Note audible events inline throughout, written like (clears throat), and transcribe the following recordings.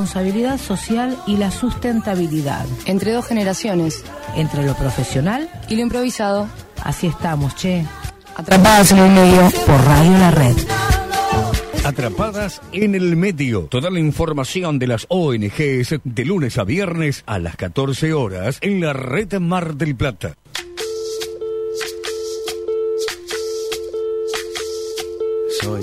responsabilidad social y la sustentabilidad. Entre dos generaciones. Entre lo profesional y lo improvisado. Así estamos, che. Atrapadas en el medio por Radio La Red. Atrapadas en el medio. Toda la información de las ONGs de lunes a viernes a las 14 horas en la red Mar del Plata. Soy,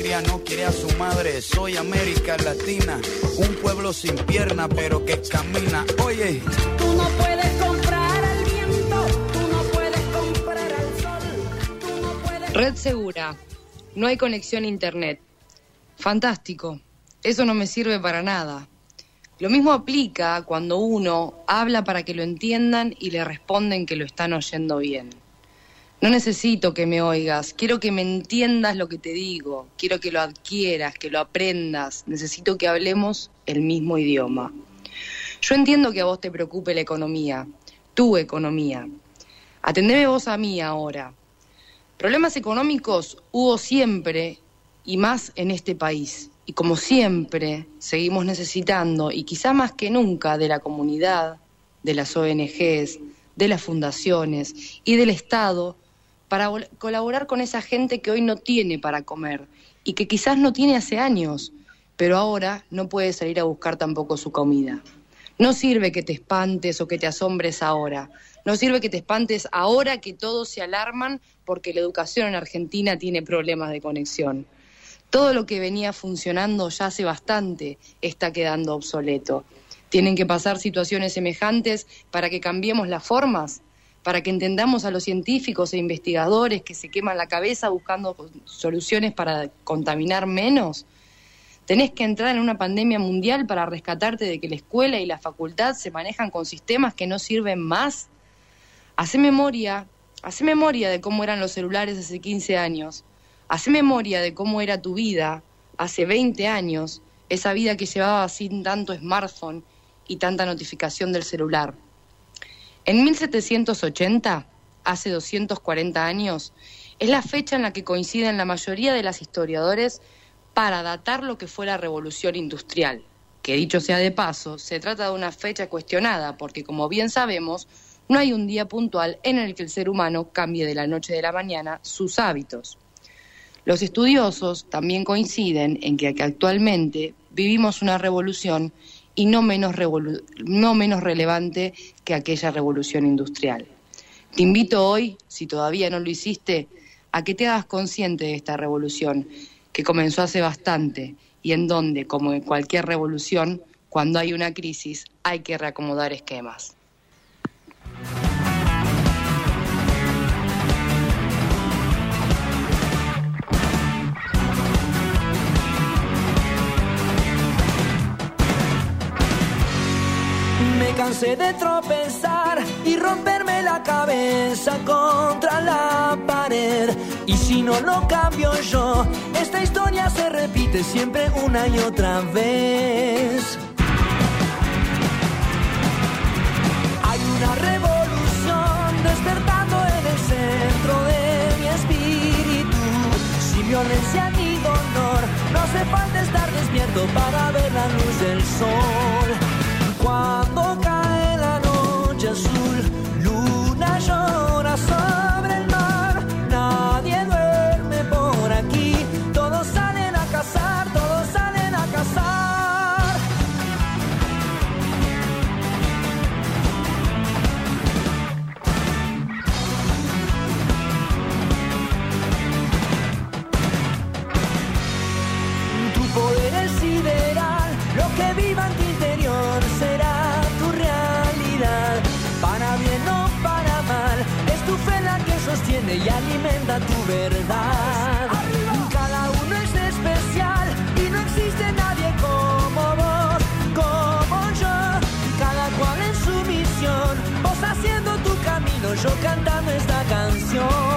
no quiere a su madre. Soy América Latina, un pueblo sin pierna, pero que camina. Oye, tú no puedes comprar al viento, tú no puedes comprar al sol, tú no puedes... Red segura. No hay conexión a internet. Fantástico. Eso no me sirve para nada. Lo mismo aplica cuando uno habla para que lo entiendan y le responden que lo están oyendo bien. No necesito que me oigas, quiero que me entiendas lo que te digo, quiero que lo adquieras, que lo aprendas, necesito que hablemos el mismo idioma. Yo entiendo que a vos te preocupe la economía, tu economía. Atendeme vos a mí ahora. Problemas económicos hubo siempre y más en este país. Y como siempre, seguimos necesitando, y quizá más que nunca, de la comunidad, de las ONGs, de las fundaciones y del Estado para colaborar con esa gente que hoy no tiene para comer y que quizás no tiene hace años, pero ahora no puede salir a buscar tampoco su comida. No sirve que te espantes o que te asombres ahora. No sirve que te espantes ahora que todos se alarman porque la educación en Argentina tiene problemas de conexión. Todo lo que venía funcionando ya hace bastante está quedando obsoleto. Tienen que pasar situaciones semejantes para que cambiemos las formas, para que entendamos a los científicos e investigadores que se queman la cabeza buscando soluciones para contaminar menos. Tenés que entrar en una pandemia mundial para rescatarte de que la escuela y la facultad se manejan con sistemas que no sirven más. Hacé memoria, hace memoria de cómo eran los celulares hace 15 años. Hacé memoria de cómo era tu vida hace 20 años, esa vida que llevaba sin tanto smartphone y tanta notificación del celular. En 1780, hace 240 años, es la fecha en la que coinciden la mayoría de las historiadores para datar lo que fue la revolución industrial, que dicho sea de paso, se trata de una fecha cuestionada, porque como bien sabemos, no hay un día puntual en el que el ser humano cambie de la noche a la mañana sus hábitos. Los estudiosos también coinciden en que actualmente vivimos una revolución y no menos, no menos relevante que aquella revolución industrial. Te invito hoy, si todavía no lo hiciste, a que te hagas consciente de esta revolución, que comenzó hace bastante y en donde, como en cualquier revolución, cuando hay una crisis hay que reacomodar esquemas. Cansé de tropezar y romperme la cabeza contra la pared. Y si no lo cambio yo, esta historia se repite siempre una y otra vez. Hay una revolución despertando en el centro de mi espíritu. Sin violencia ni dolor, no hace falta estar despierto para ver la luz del sol. Cuando y alimenta tu verdad. Cada uno es especial y no existe nadie como vos, como yo. Cada cual en su misión, vos haciendo tu camino, yo cantando esta canción.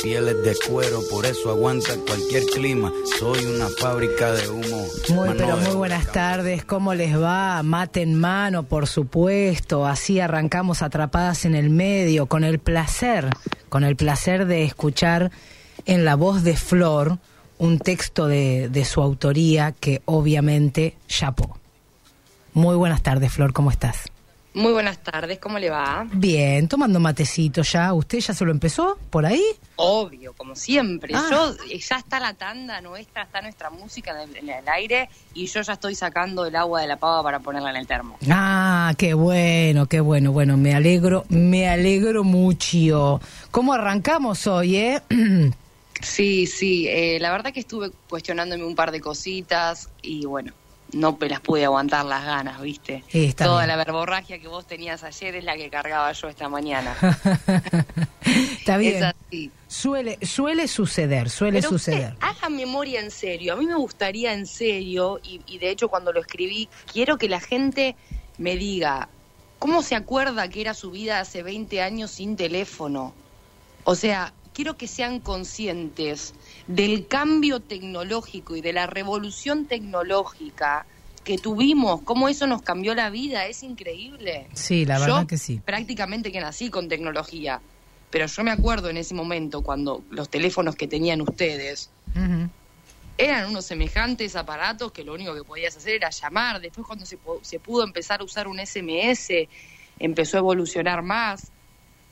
Cima, mi piel es de cuero, por eso aguanta cualquier clima. Soy una fábrica de humo. Muy, mano pero muy buenas tardes. ¿Cómo les va? Mate en mano, por supuesto. Así arrancamos atrapadas en el medio, con el placer, con el placer de escuchar en la voz de Flor un texto de, de su autoría que obviamente chapó. Muy buenas tardes, Flor, ¿cómo estás? Muy buenas tardes, ¿cómo le va? Bien, tomando matecito ya. ¿Usted ya se lo empezó por ahí? Obvio, como siempre. Ah. Yo ya está la tanda nuestra, está nuestra música en el, en el aire y yo ya estoy sacando el agua de la pava para ponerla en el termo. Ah, qué bueno, qué bueno. Bueno, me alegro, me alegro mucho. ¿Cómo arrancamos hoy, eh? (clears throat) Sí, sí, eh, la verdad que estuve cuestionándome un par de cositas y bueno, no me las pude aguantar las ganas, ¿viste? Sí, Toda bien. la verborragia que vos tenías ayer es la que cargaba yo esta mañana. (laughs) Está bien. Es así. Suele, suele suceder, suele Pero suceder. haga memoria en serio. A mí me gustaría en serio, y, y de hecho cuando lo escribí, quiero que la gente me diga, ¿cómo se acuerda que era su vida hace 20 años sin teléfono? O sea, quiero que sean conscientes del cambio tecnológico y de la revolución tecnológica que tuvimos, cómo eso nos cambió la vida, es increíble. Sí, la Yo verdad que sí. prácticamente que nací con tecnología, pero yo me acuerdo en ese momento cuando los teléfonos que tenían ustedes eran unos semejantes aparatos que lo único que podías hacer era llamar. Después cuando se, se pudo empezar a usar un SMS, empezó a evolucionar más.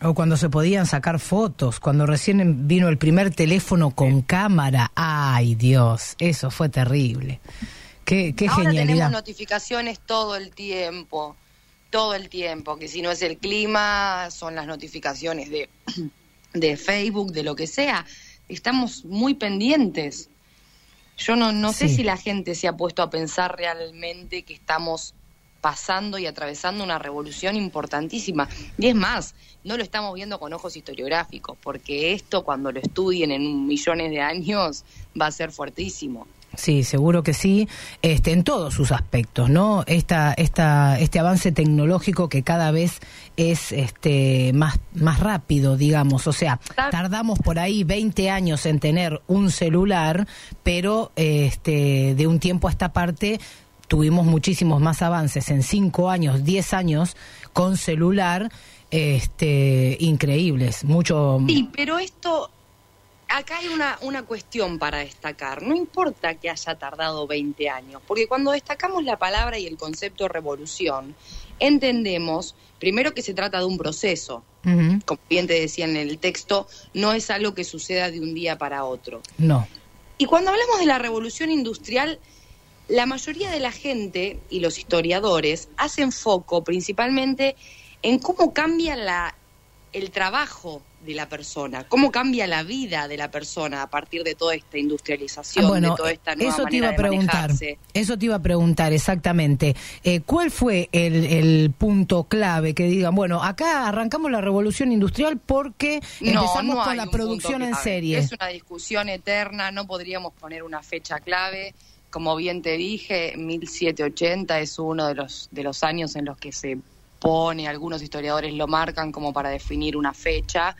O cuando se podían sacar fotos, cuando recién em- vino el primer teléfono con cámara. Ay, Dios, eso fue terrible. Qué, qué Ahora tenemos genialidad. notificaciones todo el tiempo, todo el tiempo, que si no es el clima, son las notificaciones de, (clears throat) de Facebook, de lo que sea. Estamos muy pendientes. Yo no, no sé si la gente se ha puesto a pensar realmente que estamos pasando y atravesando una revolución importantísima. Y es más, no lo estamos viendo con ojos historiográficos, porque esto cuando lo estudien en millones de años va a ser fuertísimo. Sí, seguro que sí, este, en todos sus aspectos, ¿no? Esta, esta, este avance tecnológico que cada vez es este, más, más rápido, digamos. O sea, Ta- tardamos por ahí 20 años en tener un celular, pero este, de un tiempo a esta parte tuvimos muchísimos más avances en 5 años, 10 años con celular, este, increíbles. Mucho. Sí, pero esto, acá hay una, una cuestión para destacar. No importa que haya tardado 20 años, porque cuando destacamos la palabra y el concepto revolución, entendemos primero que se trata de un proceso. Como bien te decía en el texto, no es algo que suceda de un día para otro. No. Y cuando hablamos de la revolución industrial, la mayoría de la gente y los historiadores hacen foco principalmente en cómo cambia la el trabajo de la persona, cómo cambia la vida de la persona a partir de toda esta industrialización, Ah, bueno, de toda esta nueva eso te iba a preguntar. Eso te iba a preguntar exactamente. Eh, ¿Cuál fue el, el punto clave que digan, bueno, acá arrancamos la revolución industrial porque empezamos no con la producción en serie? Es una discusión eterna, no podríamos poner una fecha clave. Como bien te dije, 1780 es uno de los, de los años en los que se pone, algunos historiadores lo marcan como para definir una fecha,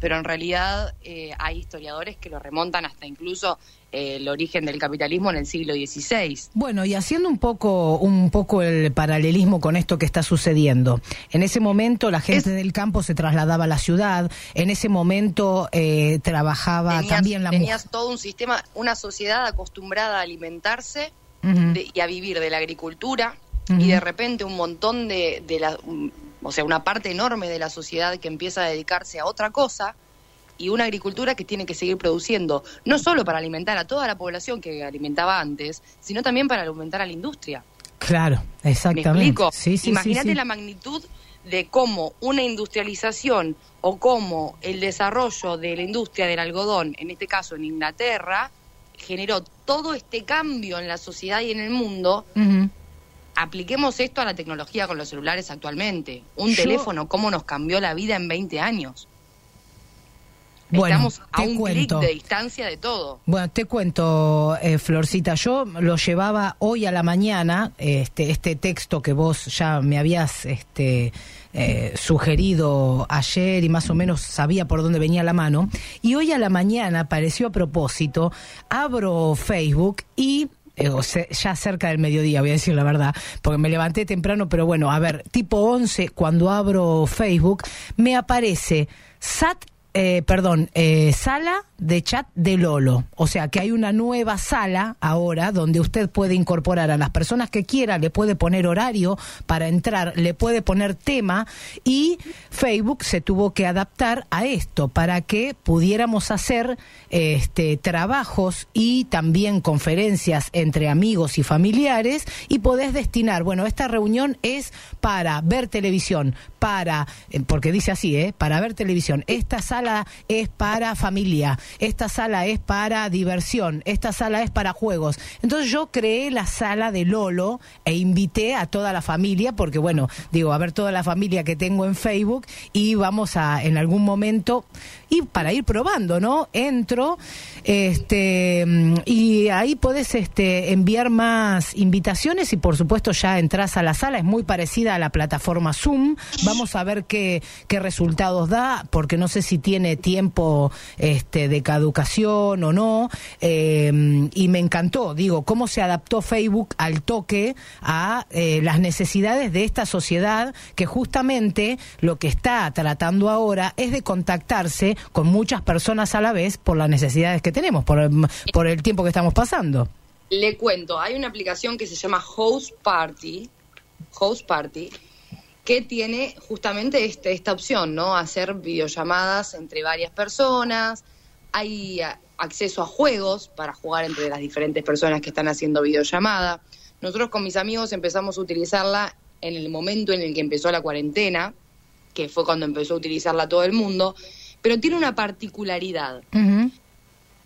pero en realidad eh, hay historiadores que lo remontan hasta incluso eh, el origen del capitalismo en el siglo XVI. Bueno, y haciendo un poco, un poco el paralelismo con esto que está sucediendo. En ese momento la gente Es- del campo se trasladaba a la ciudad, en ese momento eh, trabajaba Tenías, también la mujer. tenías todo un sistema, una sociedad acostumbrada a alimentarse de- y a vivir de la agricultura y de repente un montón de, de la, o sea, una parte enorme de la sociedad que empieza a dedicarse a otra cosa y una agricultura que tiene que seguir produciendo, no solo para alimentar a toda la población que alimentaba antes, sino también para alimentar a la industria. Claro, ¿Me exactamente. explico? Sí, Imagínate sí. la magnitud de cómo una industrialización o cómo el desarrollo de la industria del algodón, en este caso en Inglaterra, generó todo este cambio en la sociedad y en el mundo. Apliquemos esto a la tecnología con los celulares actualmente. Un Yo- teléfono, cómo nos cambió la vida en 20 años. Bueno, Estamos a un clic de distancia de todo. Bueno, te cuento, eh, Florcita, yo lo llevaba hoy a la mañana, este, este texto que vos ya me habías este, eh, sugerido ayer y más o menos sabía por dónde venía la mano, y hoy a la mañana pareció a propósito, abro Facebook y o sea, ya cerca del mediodía, voy a decir la verdad, porque me levanté temprano, pero bueno, a ver, tipo 11, cuando abro Facebook, me aparece SAT eh, perdón, eh, sala de chat de Lolo. O sea que hay una nueva sala ahora donde usted puede incorporar a las personas que quiera, le puede poner horario para entrar, le puede poner tema y Facebook se tuvo que adaptar a esto para que pudiéramos hacer este trabajos y también conferencias entre amigos y familiares y podés destinar, bueno, esta reunión es para ver televisión, para, eh, porque dice así, ¿eh? Para ver televisión. Esta sala es para familia, esta sala es para diversión, esta sala es para juegos. Entonces yo creé la sala de Lolo e invité a toda la familia, porque bueno, digo, a ver toda la familia que tengo en Facebook y vamos a en algún momento, y para ir probando, ¿no? Entro, este, y ahí podés este, enviar más invitaciones y por supuesto ya entras a la sala, es muy parecida a la plataforma Zoom, vamos a ver qué, qué resultados da, porque no sé si tiene tiempo este, de caducación o no, eh, y me encantó, digo, cómo se adaptó Facebook al toque a eh, las necesidades de esta sociedad que justamente lo que está tratando ahora es de contactarse con muchas personas a la vez por las necesidades que tenemos, por el, por el tiempo que estamos pasando. Le cuento, hay una aplicación que se llama Host Party, Host Party, que tiene justamente este, esta opción, ¿no? Hacer videollamadas entre varias personas, hay acceso a juegos para jugar entre las diferentes personas que están haciendo videollamada. Nosotros con mis amigos empezamos a utilizarla en el momento en el que empezó la cuarentena, que fue cuando empezó a utilizarla todo el mundo, pero tiene una particularidad.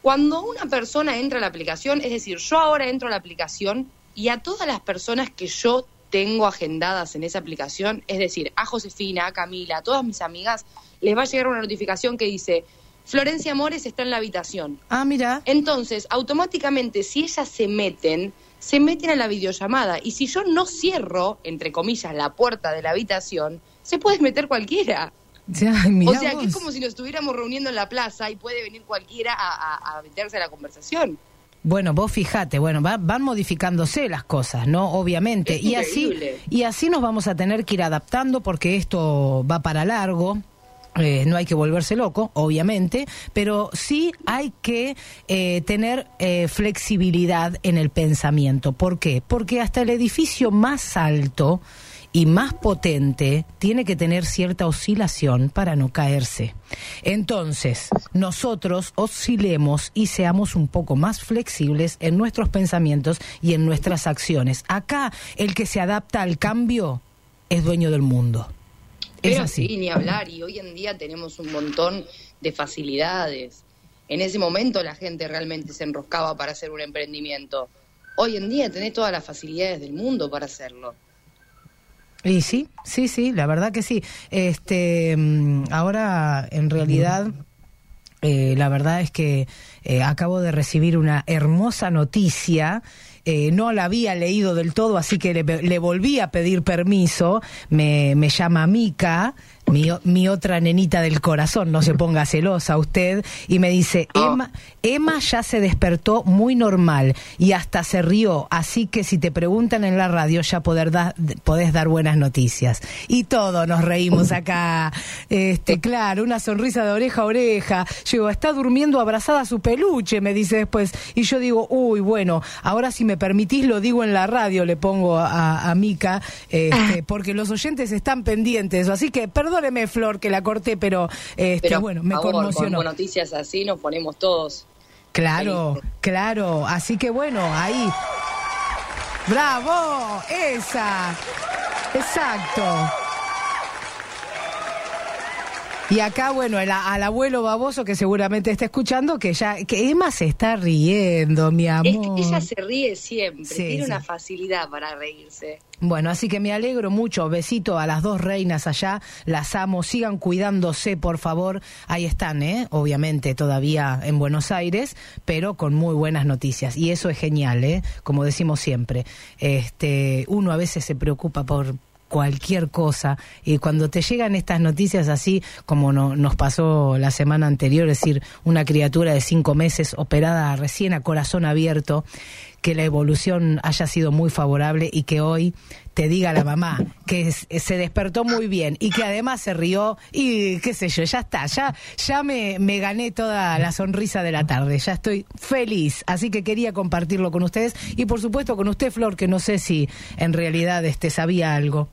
Cuando una persona entra a la aplicación, es decir, yo ahora entro a la aplicación y a todas las personas que yo tengo agendadas en esa aplicación, es decir, a Josefina, a Camila, a todas mis amigas, les va a llegar una notificación que dice, Florencia Amores está en la habitación. Ah, mira. Entonces, automáticamente, si ellas se meten, se meten a la videollamada. Y si yo no cierro, entre comillas, la puerta de la habitación, se puede meter cualquiera. (laughs) O sea, que es vos. como si nos estuviéramos reuniendo en la plaza y puede venir cualquiera a, a- a meterse a la conversación. Bueno, vos fijate, bueno, va- van modificándose las cosas, ¿no? Obviamente. Es y así y así nos vamos a tener que ir adaptando porque esto va para largo. Eh, no hay que volverse loco, obviamente, pero sí hay que eh, tener eh, flexibilidad en el pensamiento. ¿Por qué? Porque hasta el edificio más alto y más potente tiene que tener cierta oscilación para no caerse. Entonces, nosotros oscilemos y seamos un poco más flexibles en nuestros pensamientos y en nuestras acciones. Acá el que se adapta al cambio es dueño del mundo. Pero así. sí, ni hablar. Y hoy en día tenemos un montón de facilidades. En ese momento la gente realmente se enroscaba para hacer un emprendimiento. Hoy en día tenés todas las facilidades del mundo para hacerlo. Y sí, sí, sí, la verdad que sí. Este, mm, ahora, en realidad, eh, la verdad es que eh, acabo de recibir una hermosa noticia. Eh, no la había leído del todo, así que le, le volví a pedir permiso. Me, me llama Mica, mi, mi otra nenita del corazón, no se (laughs) ponga celosa usted, y me dice, Emma, Emma ya se despertó muy normal y hasta se rió, así que si te preguntan en la radio ya poder da- podés dar buenas noticias. Y todos nos reímos acá, este, claro, una sonrisa de oreja a oreja. Yo digo, está durmiendo abrazada a su peluche, me dice después. Y yo digo, uy, bueno, ahora si me permitís lo digo en la radio, le pongo a, a Mica, este, porque los oyentes están pendientes. Así que perdóneme, Flor, que la corté, pero, este, Pero bueno, me favor, conmocionó. con noticias así nos ponemos todos. Claro, Felices. claro. Así que bueno, ahí. ¡Bravo! Esa. Exacto. Y acá, bueno, el- al abuelo baboso que seguramente está escuchando, que ya, que Emma se está riendo, mi amor. ella se ríe siempre, Sí, tiene sí. una facilidad para reírse. Bueno, así que me alegro mucho. Besito a las dos reinas allá. Las amo. Sigan cuidándose, por favor. Ahí están, ¿eh? Obviamente todavía en Buenos Aires, pero con muy buenas noticias. Y eso es genial, ¿eh? Como decimos siempre. Este, uno a veces se preocupa por cualquier cosa y cuando te llegan estas noticias así como no- nos pasó la semana anterior, es decir, una criatura de cinco meses operada recién a corazón abierto, que la evolución haya sido muy favorable y que hoy te diga la mamá que se despertó muy bien y que además se rió y qué sé yo, ya está, ya, ya me, me gané toda la sonrisa de la tarde, ya estoy feliz, así que quería compartirlo con ustedes y por supuesto con usted, Flor, que no sé si en realidad este sabía algo.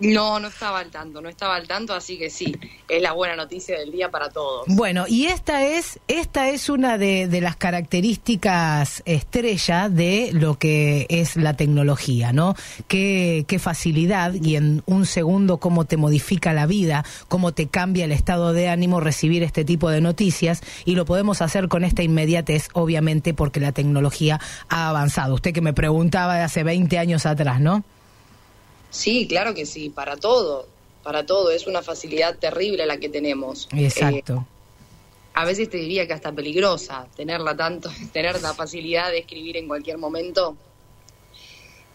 No, no estaba al tanto, no estaba al tanto, así que sí, es la buena noticia del día para todos. Bueno, y esta es, esta es una de, de las características estrella de lo que es la tecnología, ¿no? Qué, qué facilidad y en un segundo cómo te modifica la vida, cómo te cambia el estado de ánimo recibir este tipo de noticias y lo podemos hacer con esta inmediatez, obviamente, porque la tecnología ha avanzado. Usted que me preguntaba de hace 20 años atrás, ¿no? Sí, claro que sí, para todo, para todo, es una facilidad terrible la que tenemos. Eh, Exacto. a veces te diría que hasta peligrosa tenerla tanto, (laughs) tener la facilidad de escribir en cualquier momento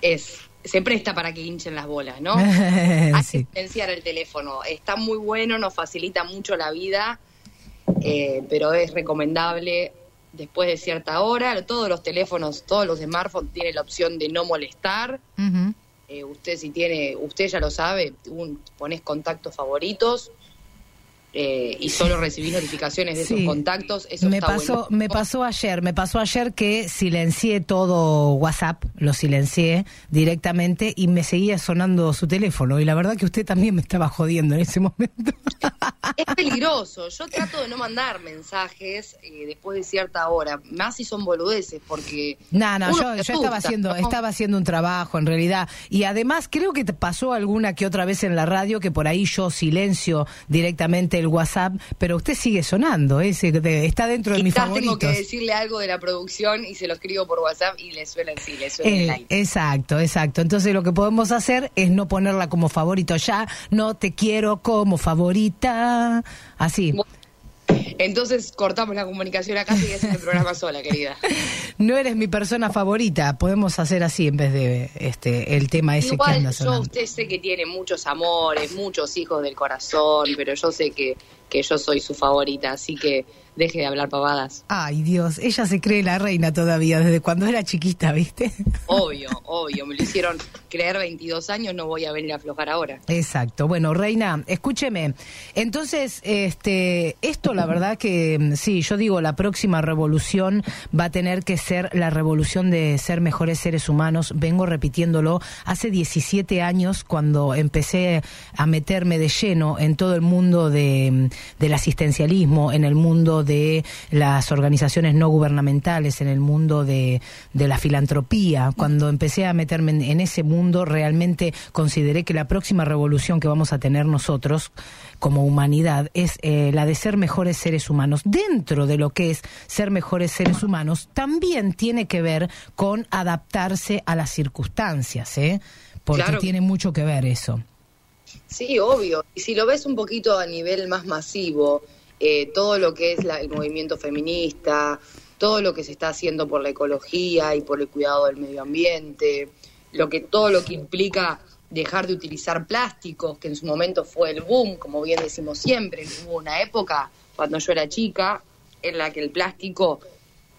es se presta para que hinchen las bolas, ¿no? (laughs) Hay Sí. que silenciar el teléfono. Está muy bueno, nos facilita mucho la vida, eh, pero es recomendable después de cierta hora. Todos los teléfonos, todos los smartphones tienen la opción de no molestar. Ujú. Eh, usted si tiene, usted ya lo sabe, un, pones contactos favoritos eh, y solo recibís notificaciones de Sí. esos contactos. Eso me está pasó, buenísimo. me pasó ayer, me pasó ayer que silencié todo WhatsApp, lo silencié directamente y me seguía sonando su teléfono y la verdad que usted también me estaba jodiendo en ese momento. Es peligroso. Yo trato de no mandar mensajes eh, después de cierta hora, más si son boludeces, porque No, no, yo, se yo asusta, estaba haciendo, ¿no? estaba haciendo un trabajo en realidad. Y además creo que te pasó alguna que otra vez en la radio que por ahí yo silencio directamente el WhatsApp, pero usted sigue sonando, que está dentro de mis favoritos. tengo que decirle algo de la producción y se lo escribo por WhatsApp y le suena sí, le suena Eh, exacto, exacto. Entonces lo que podemos hacer es no ponerla como favorito ya, no te quiero como favorita, así. Entonces cortamos la comunicación acá y es el programa sola, querida. (laughs) No eres mi persona favorita, podemos hacer así en vez de este el tema ese que Igual anda yo usted sé que tiene muchos amores, muchos hijos del corazón, pero yo sé que, que yo soy su favorita, así que deje de hablar pavadas. Ay, Dios, ella se cree la reina todavía desde cuando era chiquita, ¿viste? Obvio, obvio, me lo hicieron creer 22 años, no voy a venir a aflojar ahora. Exacto. Bueno, Reina, escúcheme. Entonces, este, esto la verdad que sí, yo digo, la próxima revolución va a tener que ser la revolución de ser mejores seres humanos. Vengo repitiéndolo hace 17 años cuando empecé a meterme de lleno en todo el mundo de, del asistencialismo, en el mundo de las organizaciones no gubernamentales, en el mundo de, de la filantropía. Cuando empecé a meterme en, en ese mundo, realmente consideré que la próxima revolución que vamos a tener nosotros como humanidad es eh, la de ser mejores seres humanos. Dentro de lo que es ser mejores seres humanos, también tiene que ver con adaptarse a las circunstancias, ¿eh? porque Claro. tiene mucho que ver eso. Sí, obvio. Y si lo ves un poquito a nivel más masivo, eh, todo lo que es la- el movimiento feminista, todo lo que se está haciendo por la ecología y por el cuidado del medio ambiente, lo que todo lo que implica dejar de utilizar plásticos, que en su momento fue el boom, como bien decimos siempre, hubo una época cuando yo era chica en la que el plástico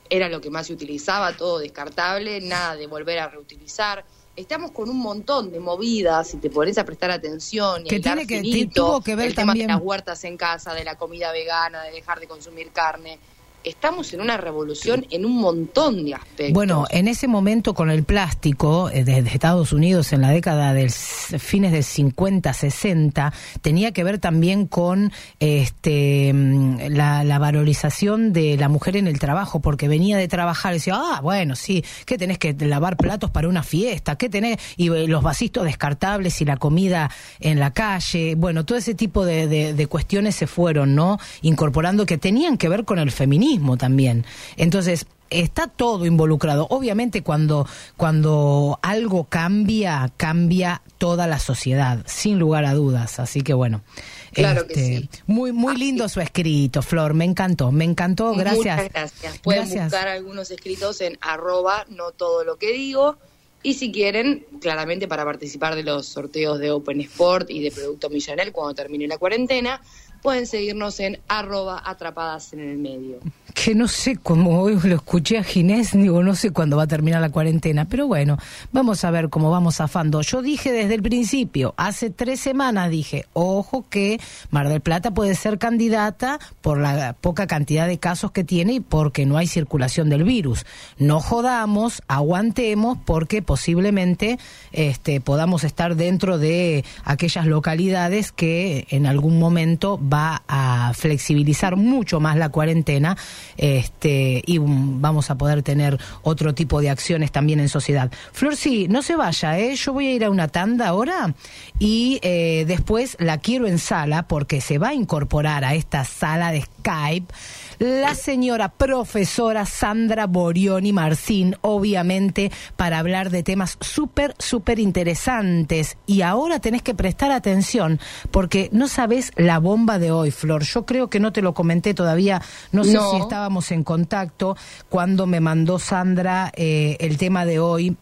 era lo que más se utilizaba, todo descartable, nada de volver a reutilizar. Estamos con un montón de movidas, si te pones a prestar atención y Que tiene que- finito, tuvo que ver el tema también- de las huertas en casa, de la comida vegana, de dejar de consumir carne. Estamos en una revolución en un montón de aspectos. Bueno, en ese momento con el plástico, eh, desde Estados Unidos en la década de fines del 50, 60, tenía que ver también con este mm, la, la valorización de la mujer en el trabajo, porque venía de trabajar y decía, ah, bueno, sí, ¿qué tenés que lavar platos para una fiesta? ¿Qué tenés? Y eh, los vasitos descartables y la comida en la calle, bueno, todo ese tipo de, de- de cuestiones se fueron, ¿no? Incorporando que tenían que ver con el feminismo también. Entonces, está todo involucrado. Obviamente cuando, cuando algo cambia, cambia toda la sociedad, sin lugar a dudas. Así que bueno. este, Claro que sí. Muy, muy lindo su escrito, Flor. Me encantó, me encantó. Gracias. Muchas gracias. Pueden Gracias. buscar algunos escritos en arroba no todo lo que digo. Y si quieren, claramente para participar de los sorteos de Open Sport y de Producto Millanel cuando termine la cuarentena, pueden seguirnos en arroba atrapadas en el medio. que no sé cómo hoy lo escuché a Ginés, digo, no sé cuándo va a terminar la cuarentena, pero bueno, vamos a ver cómo vamos zafando. Yo dije desde el principio, hace tres semanas dije, ojo que Mar del Plata puede ser candidata por la poca cantidad de casos que tiene y porque no hay circulación del virus. No jodamos, aguantemos, porque posiblemente este, podamos estar dentro de aquellas localidades que en algún momento va a flexibilizar mucho más la cuarentena este, y vamos a poder tener otro tipo de acciones también en sociedad. Flor, sí, no se vaya, ¿eh? yo voy a ir a una tanda ahora y eh, después la quiero en sala porque se va a incorporar a esta sala de Skype la señora profesora Sandra Borioni Marcín, obviamente, para hablar de temas súper, súper interesantes. Y ahora tenés que prestar atención, porque no sabes la bomba de hoy, Flor. Yo creo que no te lo comenté todavía, no sé No. si estábamos en contacto cuando me mandó Sandra eh, el tema de hoy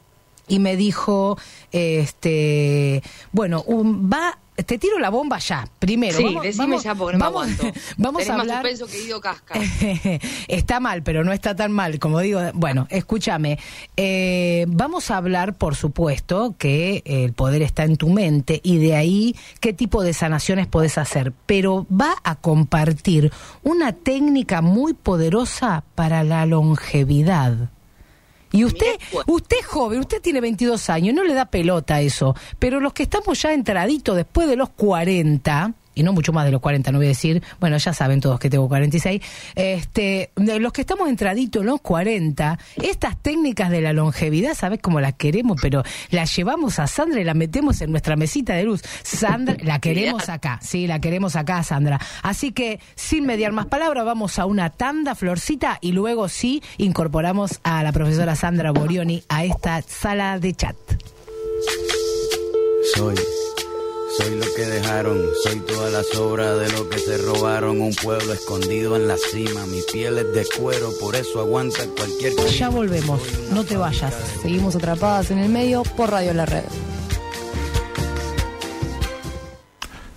y me dijo, este, bueno, un- va, te tiro la bomba ya, primero. sí, vamos- decime vamos- ya porque no vamos- me aguanto. (laughs) Vamos Tenés a más hablar. suspenso que Guido Casca. (laughs) está mal, pero no está tan mal, como digo. Bueno, escúchame. eh, vamos a hablar, por supuesto, que el poder está en tu mente y de ahí qué tipo de sanaciones podés hacer. Pero va a compartir una técnica muy poderosa para la longevidad. Y usted, pues. usted es joven, usted tiene 22 años, no le da pelota a eso. Pero los que estamos ya entraditos después de los 40, y no mucho más de los 40, no voy a decir, bueno, ya saben todos que tengo 46, este, de los que estamos entraditos en los 40, estas técnicas de la longevidad, ¿sabes cómo las queremos? Pero las llevamos a Sandra y la metemos en nuestra mesita de luz. Sandra, la (laughs) queremos acá, sí, la queremos acá, Sandra. Así que, sin mediar más palabras, vamos a una tanda, Florcita, y luego sí incorporamos a la profesora Sandra Borioni a esta sala de chat. Soy, soy lo que dejaron, soy toda la sobra de lo que se robaron. Un pueblo escondido en la cima, mi piel es de cuero, por eso aguanta cualquier Ya volvemos, no te vayas. Seguimos atrapadas en el medio por Radio La Red.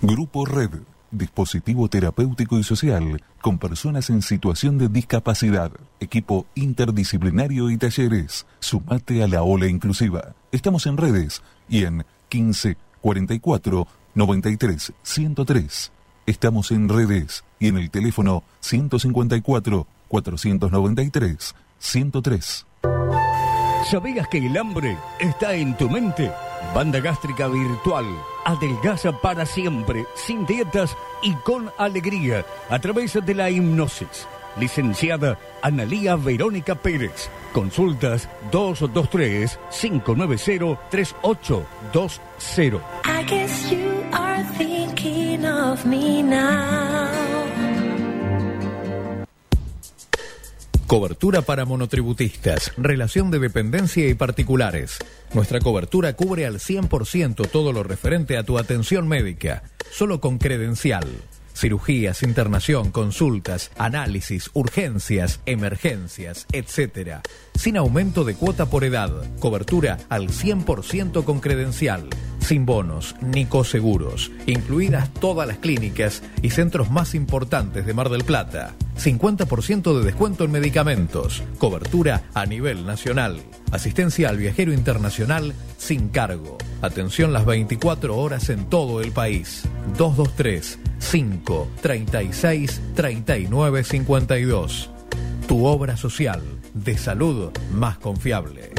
Grupo Red, dispositivo terapéutico y social con personas en situación de discapacidad, equipo interdisciplinario y talleres. Sumate a la ola inclusiva. Estamos en redes y en 15 44 93 103. Estamos en redes y en el teléfono 154 493 103. ¿Sabías que el hambre está en tu mente? Banda gástrica virtual. Adelgaza para siempre, sin dietas y con alegría, a través de la hipnosis. Licenciada Analía Verónica Pérez. Consultas 223-590-3820. I guess you are thinking of me now. Cobertura para monotributistas, relación de dependencia y particulares. Nuestra cobertura cubre al 100% todo lo referente a tu atención médica, solo con credencial. Cirugías, internación, consultas, análisis, urgencias, emergencias, etc. Sin aumento de cuota por edad. Cobertura al 100% con credencial. Sin bonos ni coseguros. Incluidas todas las clínicas y centros más importantes de Mar del Plata. 50% de descuento en medicamentos. Cobertura a nivel nacional. Asistencia al viajero internacional sin cargo. Atención las 24 horas en todo el país. 223 5 36 39 52. Tu obra social de salud más confiable.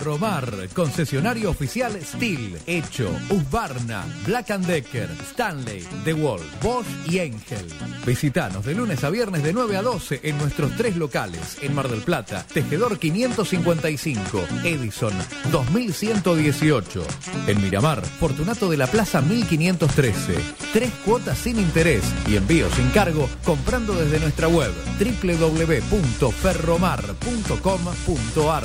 Ferromar, concesionario oficial Steel, Hecho, Husqvarna, Black Decker, Stanley, The Wall, Bosch y Engel. Visitanos de lunes a viernes de 9 a 12 en nuestros tres locales, en Mar del Plata, Tejedor 555, Edison 2118. En Miramar, Fortunato de la Plaza 1513. Tres cuotas sin interés y envío sin cargo comprando desde nuestra web www.ferromar.com.ar.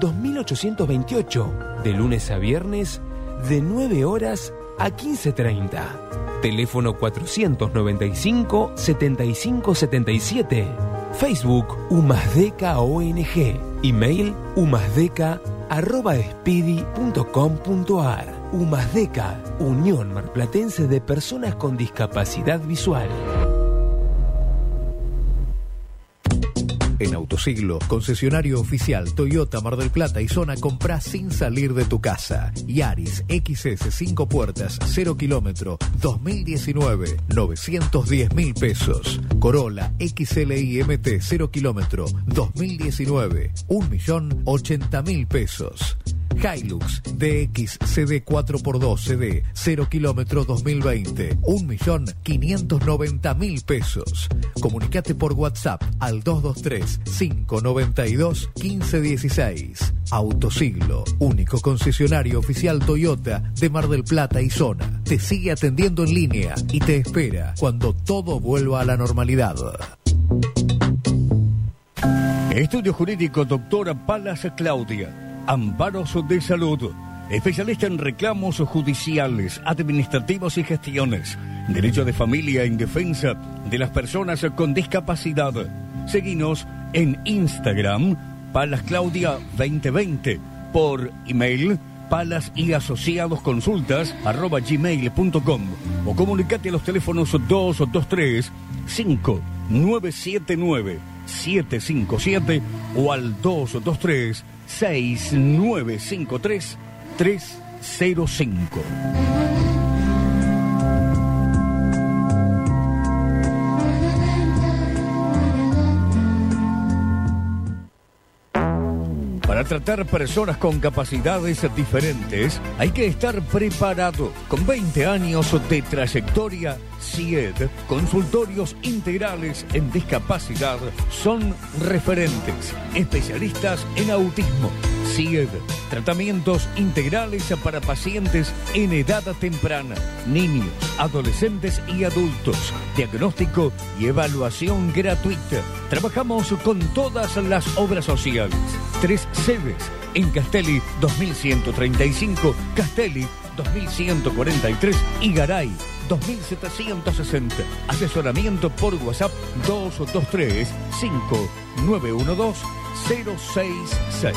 2828, de lunes a viernes, de 9 horas a 15.30. Teléfono 495-7577. Facebook Humasdeca ONG. Email humasdeca.speedy.com.ar. Humasdeca, Unión Marplatense de Personas con Discapacidad Visual. En Autosiglo, concesionario oficial Toyota Mar del Plata y zona compra sin salir de tu casa. Yaris XS 5 puertas, 0 kilómetro, 2019, 910 mil pesos. Corolla XLI MT 0 kilómetro, 2019, 1 millón 80 mil pesos. Hilux DX CD 4x2 CD 0 kilómetro 2020 1.590.000 pesos. Comunicate por WhatsApp al 223 592 1516. Autosiglo, único concesionario oficial Toyota de Mar del Plata y zona. Te sigue atendiendo en línea y te espera cuando todo vuelva a la normalidad. Estudio Jurídico Doctora Palas Claudia. Amparos de Salud. Especialista en reclamos judiciales, administrativos y gestiones. Derecho de familia en defensa de las personas con discapacidad. Seguinos en Instagram, Palas Claudia 2020. Por email, palas y asociados consultas arroba gmail.com o comunicate a los teléfonos 223 5979 757 o al 223 6953 305. Para tratar personas con capacidades diferentes hay que estar preparado. Con 20 años de trayectoria, CIED, consultorios integrales en discapacidad, son referentes, especialistas en autismo, CIED, tratamientos integrales para pacientes en edad temprana, niños, adolescentes y adultos, diagnóstico y evaluación gratuita. Trabajamos con todas las obras sociales. Tres sedes en Castelli 2135, Castelli 2143 y Garay 2760. Asesoramiento por WhatsApp 223 5912 066.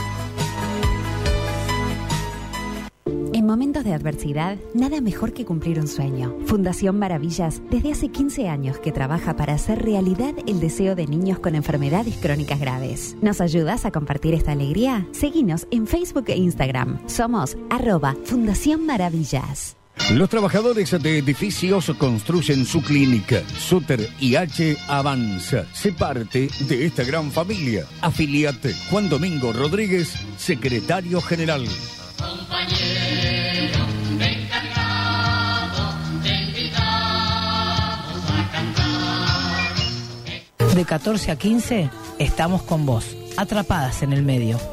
Momentos de adversidad, nada mejor que cumplir un sueño. Fundación Maravillas, desde hace 15 años que trabaja para hacer realidad el deseo de niños con enfermedades crónicas graves. ¿Nos ayudas a compartir esta alegría? Seguinos en Facebook e Instagram. Somos arroba Fundación Maravillas. Los trabajadores de edificios construyen su clínica. Suter IH avanza. Sé parte de esta gran familia. Afiliate. Juan Domingo Rodríguez, secretario general. Compañero, De 14 a 15 estamos con vos, atrapadas en el medio.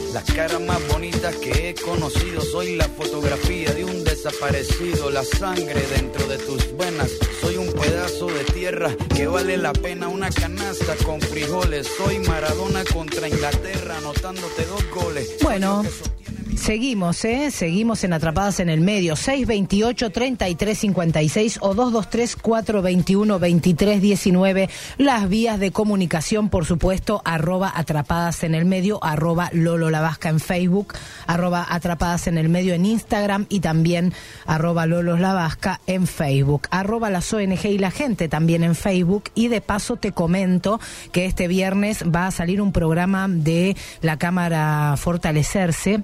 Las caras más bonitas que he conocido, soy la fotografía de un desaparecido, la sangre dentro de tus venas. Soy un pedazo de tierra que vale la pena una canasta con frijoles. Soy Maradona contra Inglaterra, anotándote dos goles. Bueno, seguimos, ¿eh? Seguimos en Atrapadas en el Medio. 628-3356 o 223-421-2319. Las vías de comunicación, por supuesto, arroba Atrapadas en el Medio, arroba Lolo La Vasca en Facebook, arroba Atrapadas en el Medio en Instagram y también arroba Lolos La Vasca en Facebook, arroba las ONG y la gente también en Facebook. Y de paso te comento que este viernes va a salir un programa de la Cámara Fortalecerse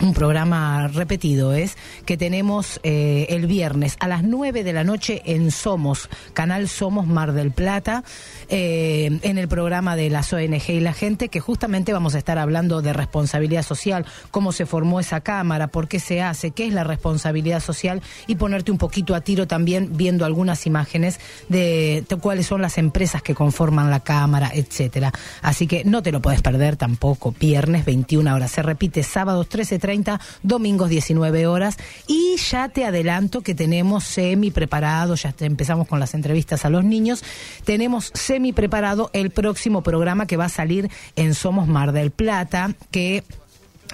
un programa repetido es que tenemos eh, el viernes a las 9 de la noche en Somos, Canal Somos Mar del Plata, eh, en el programa de las ONG y la gente, que justamente vamos a estar hablando de responsabilidad social, cómo se formó esa Cámara, por qué se hace, qué es la responsabilidad social y ponerte un poquito a tiro también viendo algunas imágenes de, cuáles son las empresas que conforman la Cámara, etcétera. Así que no te lo puedes perder tampoco. Viernes 21 horas. Se repite sábados 13.30, domingos 19 horas. Y ya te adelanto que tenemos semi preparado, ya empezamos con las entrevistas a los niños. Tenemos semi preparado el próximo programa que va a salir en Somos Mar del Plata, que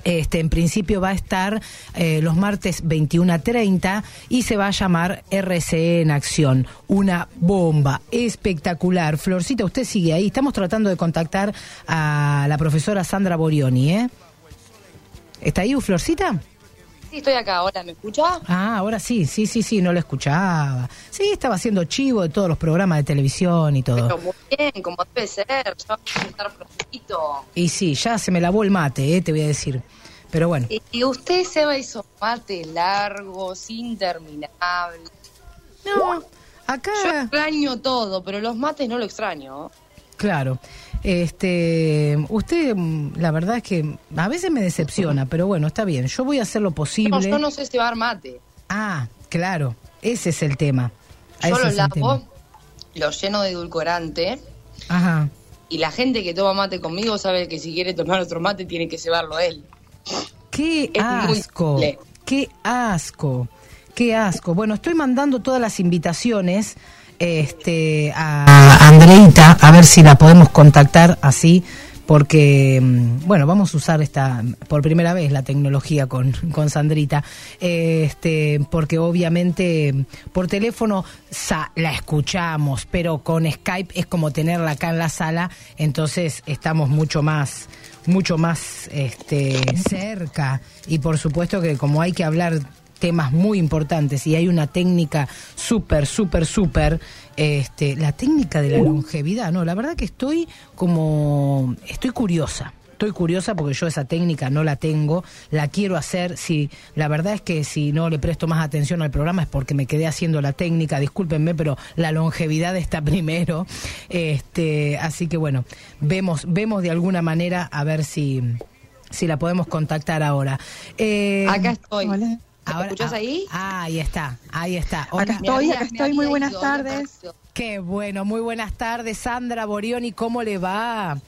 este, en principio va a estar eh, los martes 21 a 30 y se va a llamar RCE en acción. Una bomba espectacular. Florcita, usted sigue ahí. Estamos tratando de contactar a la profesora Sandra Borioni, ¿eh? ¿Está ahí, Florcita? Sí, estoy acá. Hola, ¿me escucha? Ah, ahora sí, sí, sí, sí, no lo escuchaba. Sí, estaba haciendo chivo de todos los programas de televisión y todo. Pero muy bien, como debe ser. Ya vamos a estar prontito. Y sí, ya se me lavó el mate, ¿eh? te voy a decir. Pero bueno. Y, y usted se va a esos mates largos, interminables. No, acá... Yo extraño todo, pero los mates no lo extraño. Claro. Este, usted, mm, la verdad es que a veces me decepciona, pero bueno, está bien. Yo voy a hacer lo No, posible. yo no sé cebar mate. Ah, claro. Ese es el tema. Yo Ese lo es el lavo, tema. lo lleno de edulcorante. Ajá. Y la gente que toma mate conmigo sabe que si quiere tomar otro mate tiene que cebarlo él. Qué Es asco. Qué asco. Qué asco. Bueno, estoy mandando todas las invitaciones este, a Andreita, a ver si la podemos contactar así, porque, mm, bueno, vamos a usar esta, por primera vez, la tecnología con, con Sandrita, este, porque obviamente por teléfono sa- la escuchamos, pero con Skype es como tenerla acá en la sala, entonces estamos mucho más mucho más este cerca. Y por supuesto que como hay que hablar temas muy importantes y hay una técnica súper, súper, súper, este, la técnica de la longevidad, no, la verdad que estoy como, estoy curiosa. Estoy curiosa porque yo esa técnica no la tengo, la quiero hacer. Si la verdad es que si no le presto más atención al programa es porque me quedé haciendo la técnica. Discúlpenme, pero la longevidad está (laughs) primero. Este, así que bueno, vemos, vemos de alguna manera a ver si, si la podemos contactar ahora. Eh, Acá estoy. ¿Me Ahora- escuchás ah, ahí? ah, ahí está, ahí está. Acá estoy, acá Me estoy. Muy buenas me tardes. Qué bueno, muy buenas tardes, Sandra Borioni, ¿cómo le va?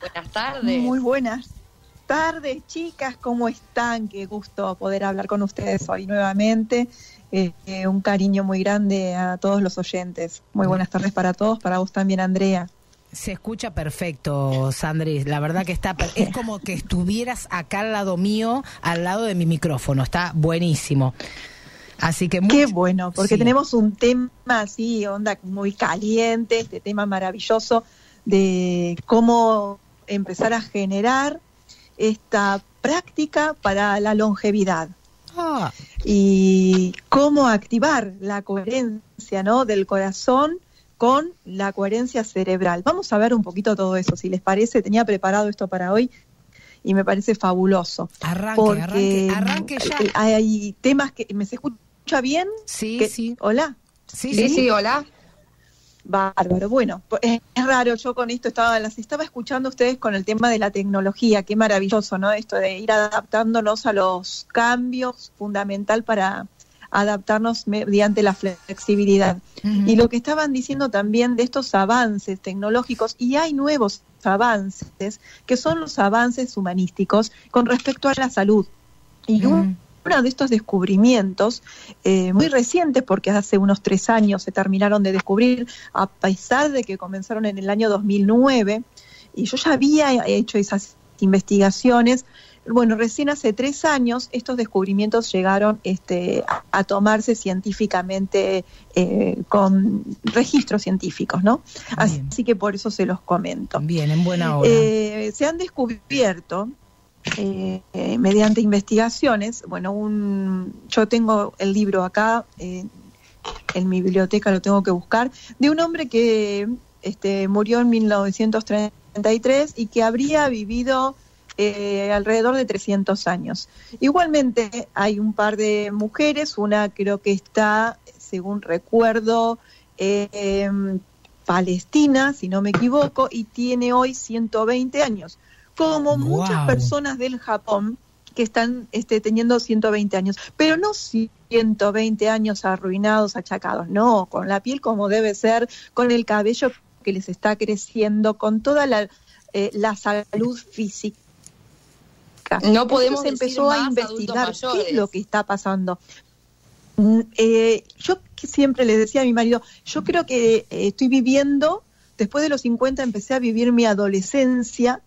Buenas tardes. Muy buenas tardes, chicas. ¿Cómo están? Qué gusto poder hablar con ustedes hoy nuevamente. Eh, eh, un cariño muy grande a todos los oyentes. Muy buenas tardes para todos, para vos también, Andrea. Se escucha perfecto, Sandri. La verdad que está. Es como que estuvieras acá al lado mío, al lado de mi micrófono. Está buenísimo. Así que Qué much- bueno, porque Sí. tenemos un tema así, onda muy caliente, este tema maravilloso de cómo empezar a generar esta práctica para la longevidad. Ah, y cómo activar la coherencia ¿no? del corazón con la coherencia cerebral. Vamos a ver un poquito todo eso, si les parece. Tenía preparado esto para hoy y me parece fabuloso. arranque, porque arranque, arranque ya. eh, hay temas que... ¿Me se escucha bien? Sí, Que- sí. Hola. Sí, Sí, sí, hola. Bárbaro. Bueno, pues, es, es raro, yo con esto estaba, las estaba escuchando a ustedes con el tema de la tecnología, qué maravilloso, ¿no? Esto de ir adaptándonos a los cambios, fundamental para adaptarnos mediante la flexibilidad. Y lo que estaban diciendo también de estos avances tecnológicos, y hay nuevos avances, que son los avances humanísticos con respecto a la salud. Y un- uno de estos descubrimientos, eh, muy recientes, porque hace unos tres años se terminaron de descubrir, a pesar de que comenzaron en el año 2009, y yo ya había hecho esas investigaciones, bueno, recién hace tres años estos descubrimientos llegaron este, a, a tomarse científicamente eh, con registros científicos, ¿no? Así, que por eso se los comento. Bien, en buena hora. Eh, se han descubierto eh, eh, mediante investigaciones, bueno, un, yo tengo el libro acá eh, en mi biblioteca, lo tengo que buscar, de un hombre que este, murió en 1933 y que habría vivido eh, alrededor de 300 años. Igualmente hay un par de mujeres, una creo que está, según recuerdo, eh, em, Palestina, si no me equivoco, y tiene hoy 120 años, como muchas personas del Japón que están este, teniendo 120 años, pero no 120 años arruinados, achacados, no, con la piel como debe ser, con el cabello que les está creciendo, con toda la, eh, la salud física. No podemos Entonces empezó a investigar qué es lo que está pasando. Mm, eh, yo siempre le decía a mi marido, yo creo que eh, estoy viviendo, después de los 50 empecé a vivir mi adolescencia,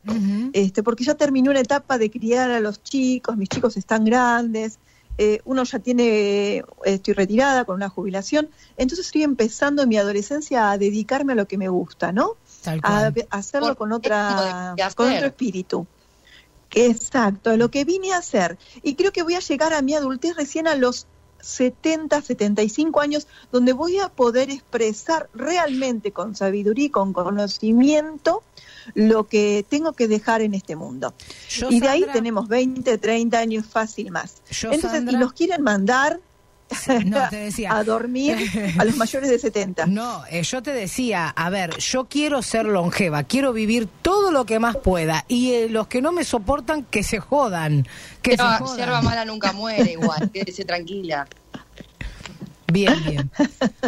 este, porque ya terminé una etapa de criar a los chicos, mis chicos están grandes, eh, uno ya tiene, estoy retirada con una jubilación, entonces estoy empezando en mi adolescencia a dedicarme a lo que me gusta, ¿no? A, hacerlo Por con otra, hacer. con otro espíritu. Exacto, lo que vine a hacer. Y creo que voy a llegar a mi adultez recién a los 70, 75 años, donde voy a poder expresar realmente con sabiduría y con conocimiento lo que tengo que dejar en este mundo. Yo, y de ahí tenemos 20, 30 años fácil más. Yo, Entonces, Sandra- y nos quieren mandar No, te decía. (laughs) a dormir a los mayores de 70. No, eh, yo te decía, a ver, yo quiero ser longeva, quiero vivir todo lo que más pueda y eh, los que no me soportan que se jodan, que se Yerba, jodan. yerba mala nunca muere igual, (laughs) quédese tranquila. Bien, bien.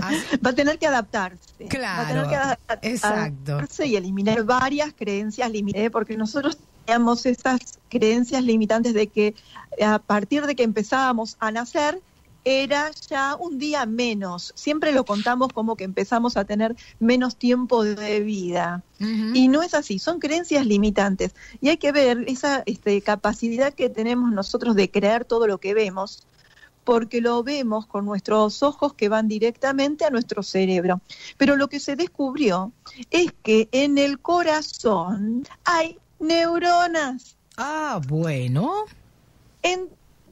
Así- Va a tener que adaptarse. Va a Claro, tener que ada- exacto. adaptarse y eliminar varias creencias limitantes, porque nosotros teníamos esas creencias limitantes de que a partir de que empezábamos a nacer, era ya un día menos. Siempre lo contamos como que empezamos a tener menos tiempo de vida. Y no es así, son creencias limitantes. Y hay que ver esa este, capacidad que tenemos nosotros de creer todo lo que vemos, porque lo vemos con nuestros ojos que van directamente a nuestro cerebro. Pero lo que se descubrió es que en el corazón hay neuronas. Ah, bueno.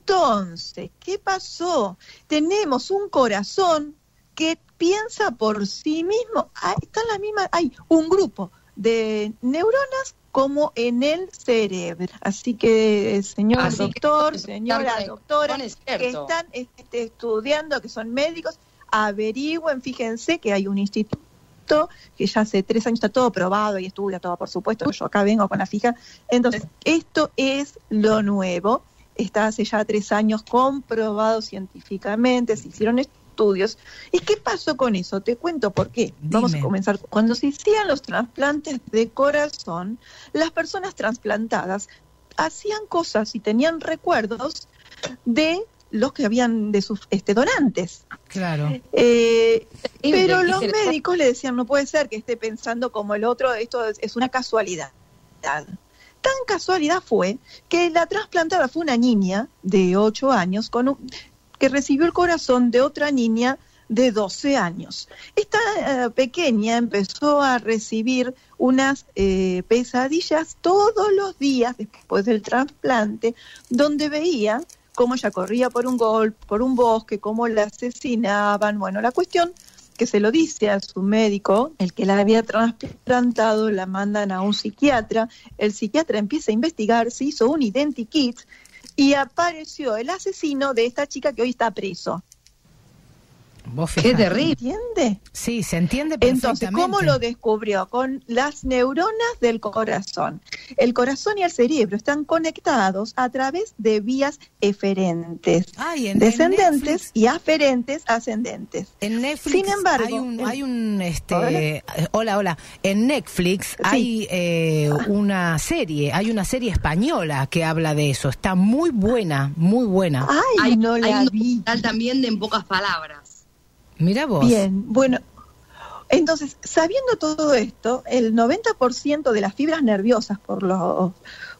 Entonces, ¿qué pasó? Tenemos un corazón que piensa por sí mismo. Ah, está en la misma, hay un grupo de neuronas como en el cerebro. Así que, señor Así doctor, señora doctora, es que están este, estudiando, que son médicos, averigüen, fíjense que hay un instituto que ya hace tres años está todo probado y estudia todo, por supuesto, yo acá vengo con la fija. Entonces, esto es lo nuevo, está hace ya tres años comprobado científicamente, se hicieron estudios. ¿Y qué pasó con eso? Te cuento por qué. Vamos a comenzar. Cuando se hacían los trasplantes de corazón, las personas trasplantadas hacían cosas y tenían recuerdos de los que habían de sus este, donantes. Claro. Eh, pero los médicos le decían, no puede ser que esté pensando como el otro, esto es, es una casualidad. Tan casualidad fue que la trasplantada fue una niña de 8 años con un- que recibió el corazón de otra niña de 12 años. Esta eh, pequeña empezó a recibir unas eh, pesadillas todos los días después del trasplante, donde veía cómo ella corría por un gol, por un bosque, cómo la asesinaban. Bueno, la cuestión que se lo dice a su médico, el que la había trasplantado, la mandan a un psiquiatra, el psiquiatra empieza a investigar, se hizo un identikit y apareció el asesino de esta chica que hoy está preso. Vos terrible. ¿Entiende? Sí, se entiende Entonces, perfectamente. ¿cómo lo descubrió? Con las neuronas del corazón. El corazón y el cerebro están conectados a través de vías eferentes, Ay, en- en descendentes Netflix- y aferentes ascendentes. En Netflix Sin embargo, hay un, hay un este, Hola. hola, hola. En Netflix hay eh, una serie, hay una serie española que habla de eso. Está muy buena, muy buena. Ay, Hay, no hay la un vi. documental también de En Pocas Palabras. Mira vos. Bien, bueno, entonces, sabiendo todo esto, el 90% de las fibras nerviosas por los,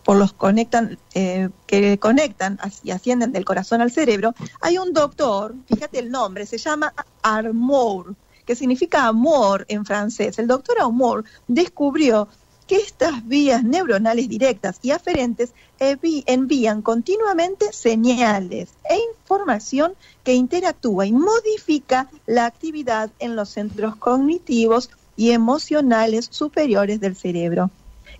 por los conectan, eh, que conectan y ascienden del corazón al cerebro, hay un doctor, fíjate el nombre, se llama Armour, que significa amor en francés. El doctor Armour descubrió que estas vías neuronales directas y aferentes envían continuamente señales e información que interactúa y modifica la actividad en los centros cognitivos y emocionales superiores del cerebro.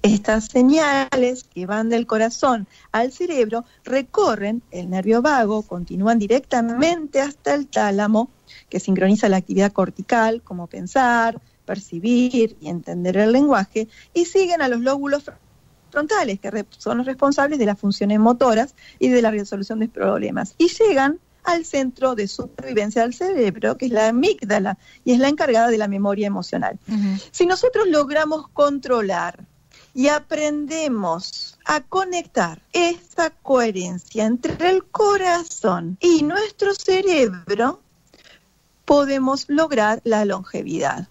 Estas señales que van del corazón al cerebro recorren el nervio vago, continúan directamente hasta el tálamo, que sincroniza la actividad cortical, como pensar, percibir y entender el lenguaje, y siguen a los lóbulos fr- frontales, que son los responsables de las funciones motoras y de la resolución de problemas, y llegan al centro de supervivencia del cerebro, que es la amígdala, y es la encargada de la memoria emocional. Si nosotros logramos controlar y aprendemos a conectar esa coherencia entre el corazón y nuestro cerebro, podemos lograr la longevidad.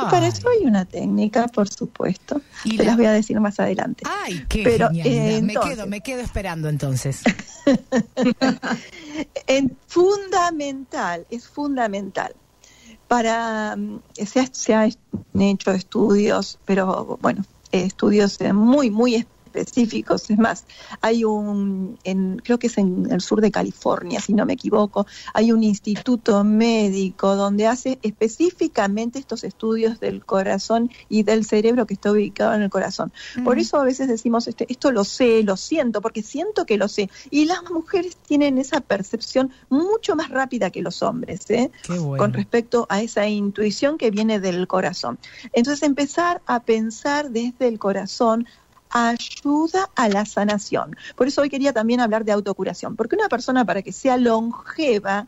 Y para eso hay una técnica, por supuesto. Y Te la- las voy a decir más adelante. Ay, qué Pero, genialidad. eh, me quedo, me quedo esperando entonces. (laughs) en fundamental, es fundamental. Para, mm, se, ha- se han hecho estudios, pero bueno, eh, estudios eh, muy, muy específicos. Es más, hay un, en, creo que es en el sur de California, si no me equivoco, hay un instituto médico donde hace específicamente estos estudios del corazón y del cerebro que está ubicado en el corazón. Por eso a veces decimos, este, esto lo sé, lo siento, porque siento que lo sé. Y las mujeres tienen esa percepción mucho más rápida que los hombres, ¿eh? Bueno. con respecto a esa intuición que viene del corazón. Entonces empezar a pensar desde el corazón ayuda a la sanación. Por eso hoy quería también hablar de autocuración, porque una persona para que sea longeva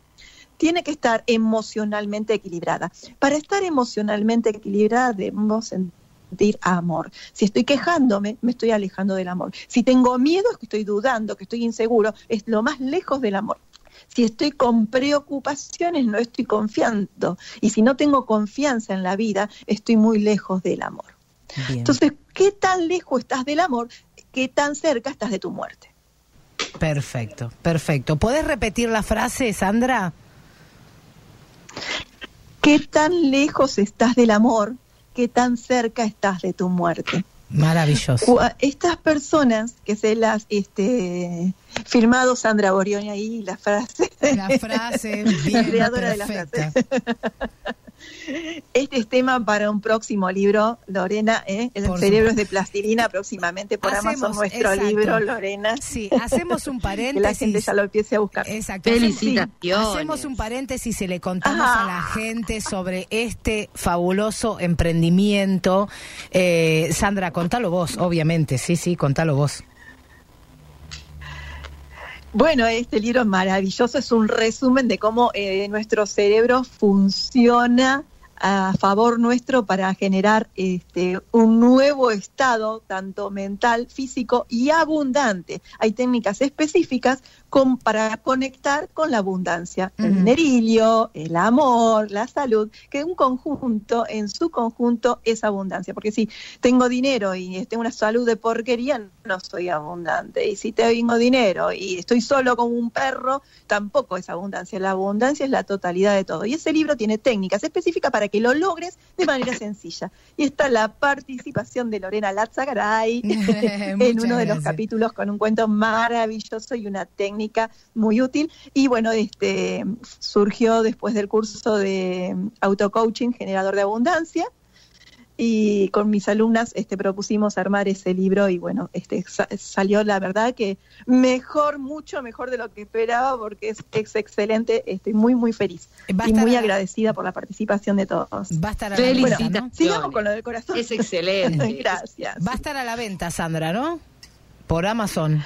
tiene que estar emocionalmente equilibrada. Para estar emocionalmente equilibrada debemos sentir amor. Si estoy quejándome, me estoy alejando del amor. Si tengo miedo, es que estoy dudando, que estoy inseguro, es lo más lejos del amor. Si estoy con preocupaciones, no estoy confiando. Y si no tengo confianza en la vida, estoy muy lejos del amor. Bien. Entonces, ¿qué tan lejos estás del amor? ¿Qué tan cerca estás de tu muerte? Perfecto, perfecto. ¿Puedes repetir la frase, Sandra? ¿Qué tan lejos estás del amor? ¿Qué tan cerca estás de tu muerte? Maravilloso. Estas personas que se las este, Firmado Sandra Borioni ahí, la frase. La frase, (laughs) bien, creadora de la perfecta. Este es tema para un próximo libro, Lorena, ¿eh? El Por cerebro es de plastilina, próximamente por Hacemos- Amazon, nuestro exacto. libro, Lorena. Sí, hacemos un (laughs) Que la paréntesis. gente ya lo empiece a buscar. Exacto. Felicitaciones. Hacemos un paréntesis y le contamos Ah. a la gente sobre este fabuloso emprendimiento. Eh, Sandra, contalo vos, obviamente. Sí, sí, contalo vos. Bueno, este libro maravilloso es un resumen de cómo eh, nuestro cerebro funciona a favor nuestro para generar este, un nuevo estado, tanto mental, físico y abundante. Hay técnicas específicas con- para conectar con la abundancia, el Ujú. dinerillo, el amor, la salud, que un conjunto, en su conjunto, es abundancia. Porque si tengo dinero y tengo una salud de porquería, no soy abundante. Y si tengo dinero y estoy solo como un perro, tampoco es abundancia. La abundancia es la totalidad de todo. Y ese libro tiene técnicas específicas para que lo logres de manera (laughs) sencilla. Y está la participación de Lorena Lazzagaray (laughs) en uno de los capítulos con un cuento maravilloso y una técnica muy útil. Y bueno, este surgió después del curso de auto-coaching generador de abundancia. Y con mis alumnas este, propusimos armar ese libro y bueno, este sa- salió la verdad que mejor, mucho mejor de lo que esperaba porque es, es excelente, estoy muy muy feliz y muy a- agradecida por la participación de todos. Va a estar a la venta, ¿no? sigamos con lo del corazón. Es excelente. (laughs) Gracias. Va a estar a la venta, Sandra, ¿no? Por Amazon.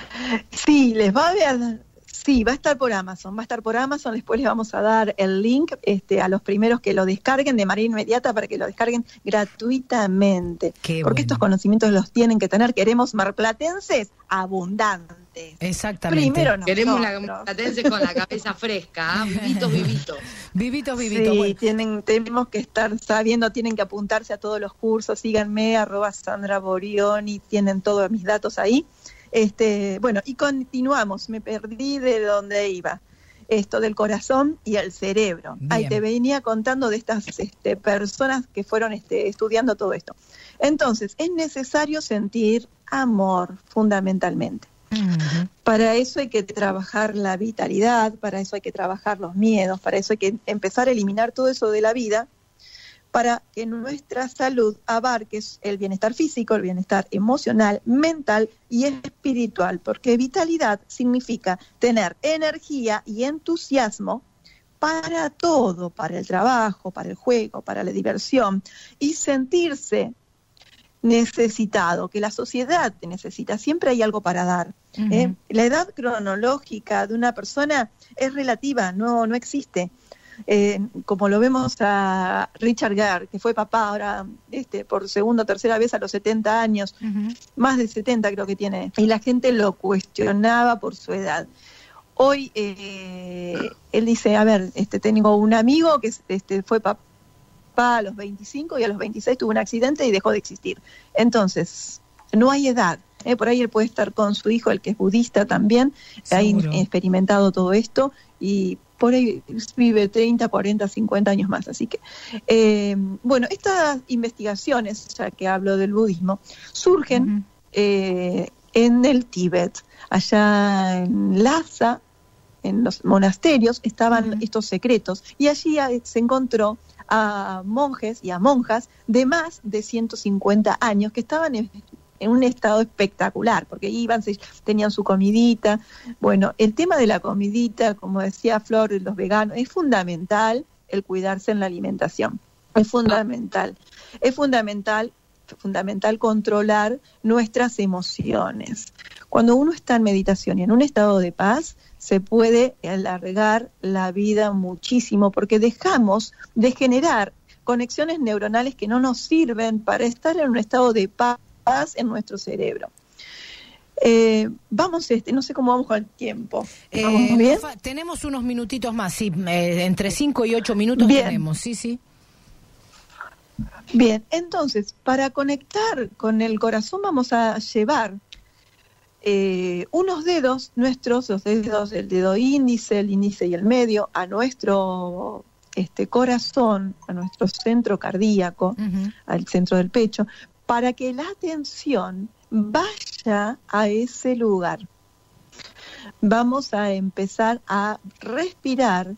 Sí, les va a ver. Sí, va a estar por Amazon, va a estar por Amazon, después les vamos a dar el link este, a los primeros que lo descarguen de manera inmediata para que lo descarguen gratuitamente. Qué porque bueno. estos conocimientos los tienen que tener, queremos marplatenses abundantes. Exactamente. Primero nosotros. Queremos la platense con la cabeza fresca, ¿ah? vivitos, vivitos. (laughs) Vivitos, vivitos. Sí, Bueno, tienen, tenemos que estar sabiendo, tienen que apuntarse a todos los cursos, síganme, arroba Sandra Borioni, tienen todos mis datos ahí. Este, bueno, y continuamos, me perdí de dónde iba. Esto del corazón y el cerebro. Ahí te venía contando de estas este, personas que fueron este, estudiando todo esto. Entonces, es necesario sentir amor fundamentalmente. Para eso hay que trabajar la vitalidad, para eso hay que trabajar los miedos, para eso hay que empezar a eliminar todo eso de la vida, para que nuestra salud abarque el bienestar físico, el bienestar emocional, mental y espiritual, porque vitalidad significa tener energía y entusiasmo para todo, para el trabajo, para el juego, para la diversión, y sentirse necesitado, que la sociedad te necesita, siempre hay algo para dar. ¿eh? La edad cronológica de una persona es relativa, no, no existe. Eh, como lo vemos a Richard Gere, que fue papá ahora este, por segunda o tercera vez a los 70 años, más de 70 creo que tiene, y la gente lo cuestionaba por su edad. Hoy eh, él dice, a ver, este, tengo un amigo que este, fue papá a los 25 y a los 26 tuvo un accidente y dejó de existir. Entonces, no hay edad. ¿Eh? Por ahí él puede estar con su hijo, el que es budista también, ha experimentado todo esto y por ahí vive 30, 40, 50 años más. Así que, eh, bueno, estas investigaciones, ya que hablo del budismo, surgen eh, en el Tíbet, allá en Lhasa, en los monasterios, estaban estos secretos y allí se encontró a monjes y a monjas de más de 150 años que estaban en, un estado espectacular, porque iban, se- tenían su comidita. Bueno, el tema de la comidita, como decía Flor, los veganos, es fundamental el cuidarse en la alimentación. Es fundamental. Es fundamental fundamental controlar nuestras emociones. Cuando uno está en meditación y en un estado de paz, se puede alargar la vida muchísimo porque dejamos de generar conexiones neuronales que no nos sirven para estar en un estado de paz en nuestro cerebro. Eh, vamos, este, no sé cómo vamos con el tiempo. Eh, ¿Vamos bien? nos fa- tenemos unos minutitos más, sí, eh, entre 5 y 8 minutos Bien. tenemos, sí, sí. Bien, entonces, para conectar con el corazón vamos a llevar eh, unos dedos nuestros, los dedos del dedo índice, el índice y el medio, a nuestro este, corazón, a nuestro centro cardíaco, al centro del pecho, para que la atención vaya a ese lugar. vamos a empezar a respirar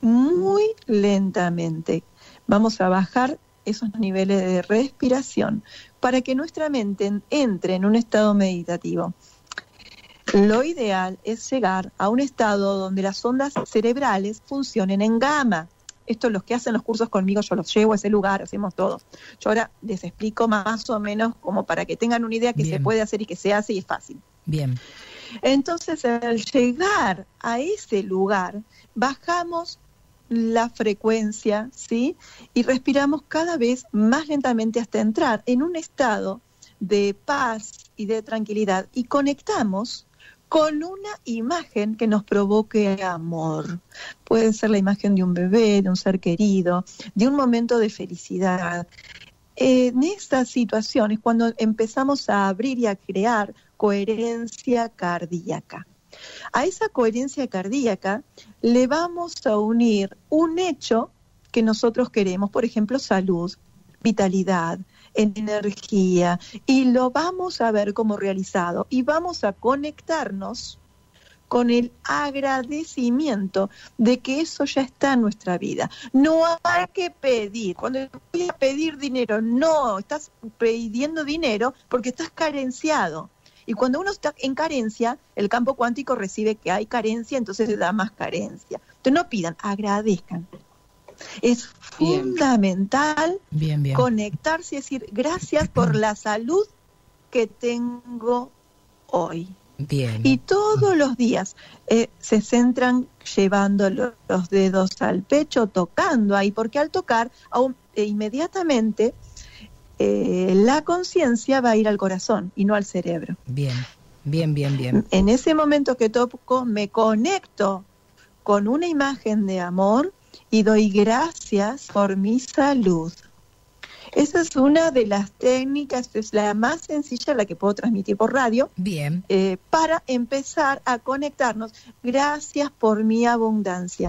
muy lentamente. Vamos a bajar esos niveles de respiración para que nuestra mente en- entre en un estado meditativo. Lo ideal es llegar a un estado donde las ondas cerebrales funcionen en gamma. Esto los que hacen los cursos conmigo, yo los llevo a ese lugar, hacemos todo. Yo ahora les explico más o menos como para que tengan una idea que se puede hacer y que se hace y es fácil. Bien. Entonces, al llegar a ese lugar, bajamos la frecuencia, ¿sí? Y respiramos cada vez más lentamente hasta entrar en un estado de paz y de tranquilidad y conectamos con una imagen que nos provoque amor. Puede ser la imagen de un bebé, de un ser querido, de un momento de felicidad. En estas situaciones, cuando empezamos a abrir y a crear coherencia cardíaca. A esa coherencia cardíaca le vamos a unir un hecho que nosotros queremos, por ejemplo, salud, vitalidad, energía, y lo vamos a ver como realizado y vamos a conectarnos con el agradecimiento de que eso ya está en nuestra vida. No hay que pedir. Cuando voy a pedir dinero, no, estás pidiendo dinero porque estás carenciado. Y cuando uno está en carencia, el campo cuántico recibe que hay carencia, entonces le da más carencia. Entonces no pidan, agradezcan. Es fundamental Bien, bien. conectarse y decir gracias por la salud que tengo hoy. Bien. Y todos los días eh, se centran llevando lo- los dedos al pecho, tocando ahí, porque al tocar aún- eh, inmediatamente eh, la conciencia va a ir al corazón y no al cerebro. Bien, bien, bien, bien. En ese momento que toco, me conecto con una imagen de amor y doy gracias por mi salud. Esa es una de las técnicas, es la más sencilla, la que puedo transmitir por radio, Bien. eh, para empezar a conectarnos. Gracias por mi abundancia.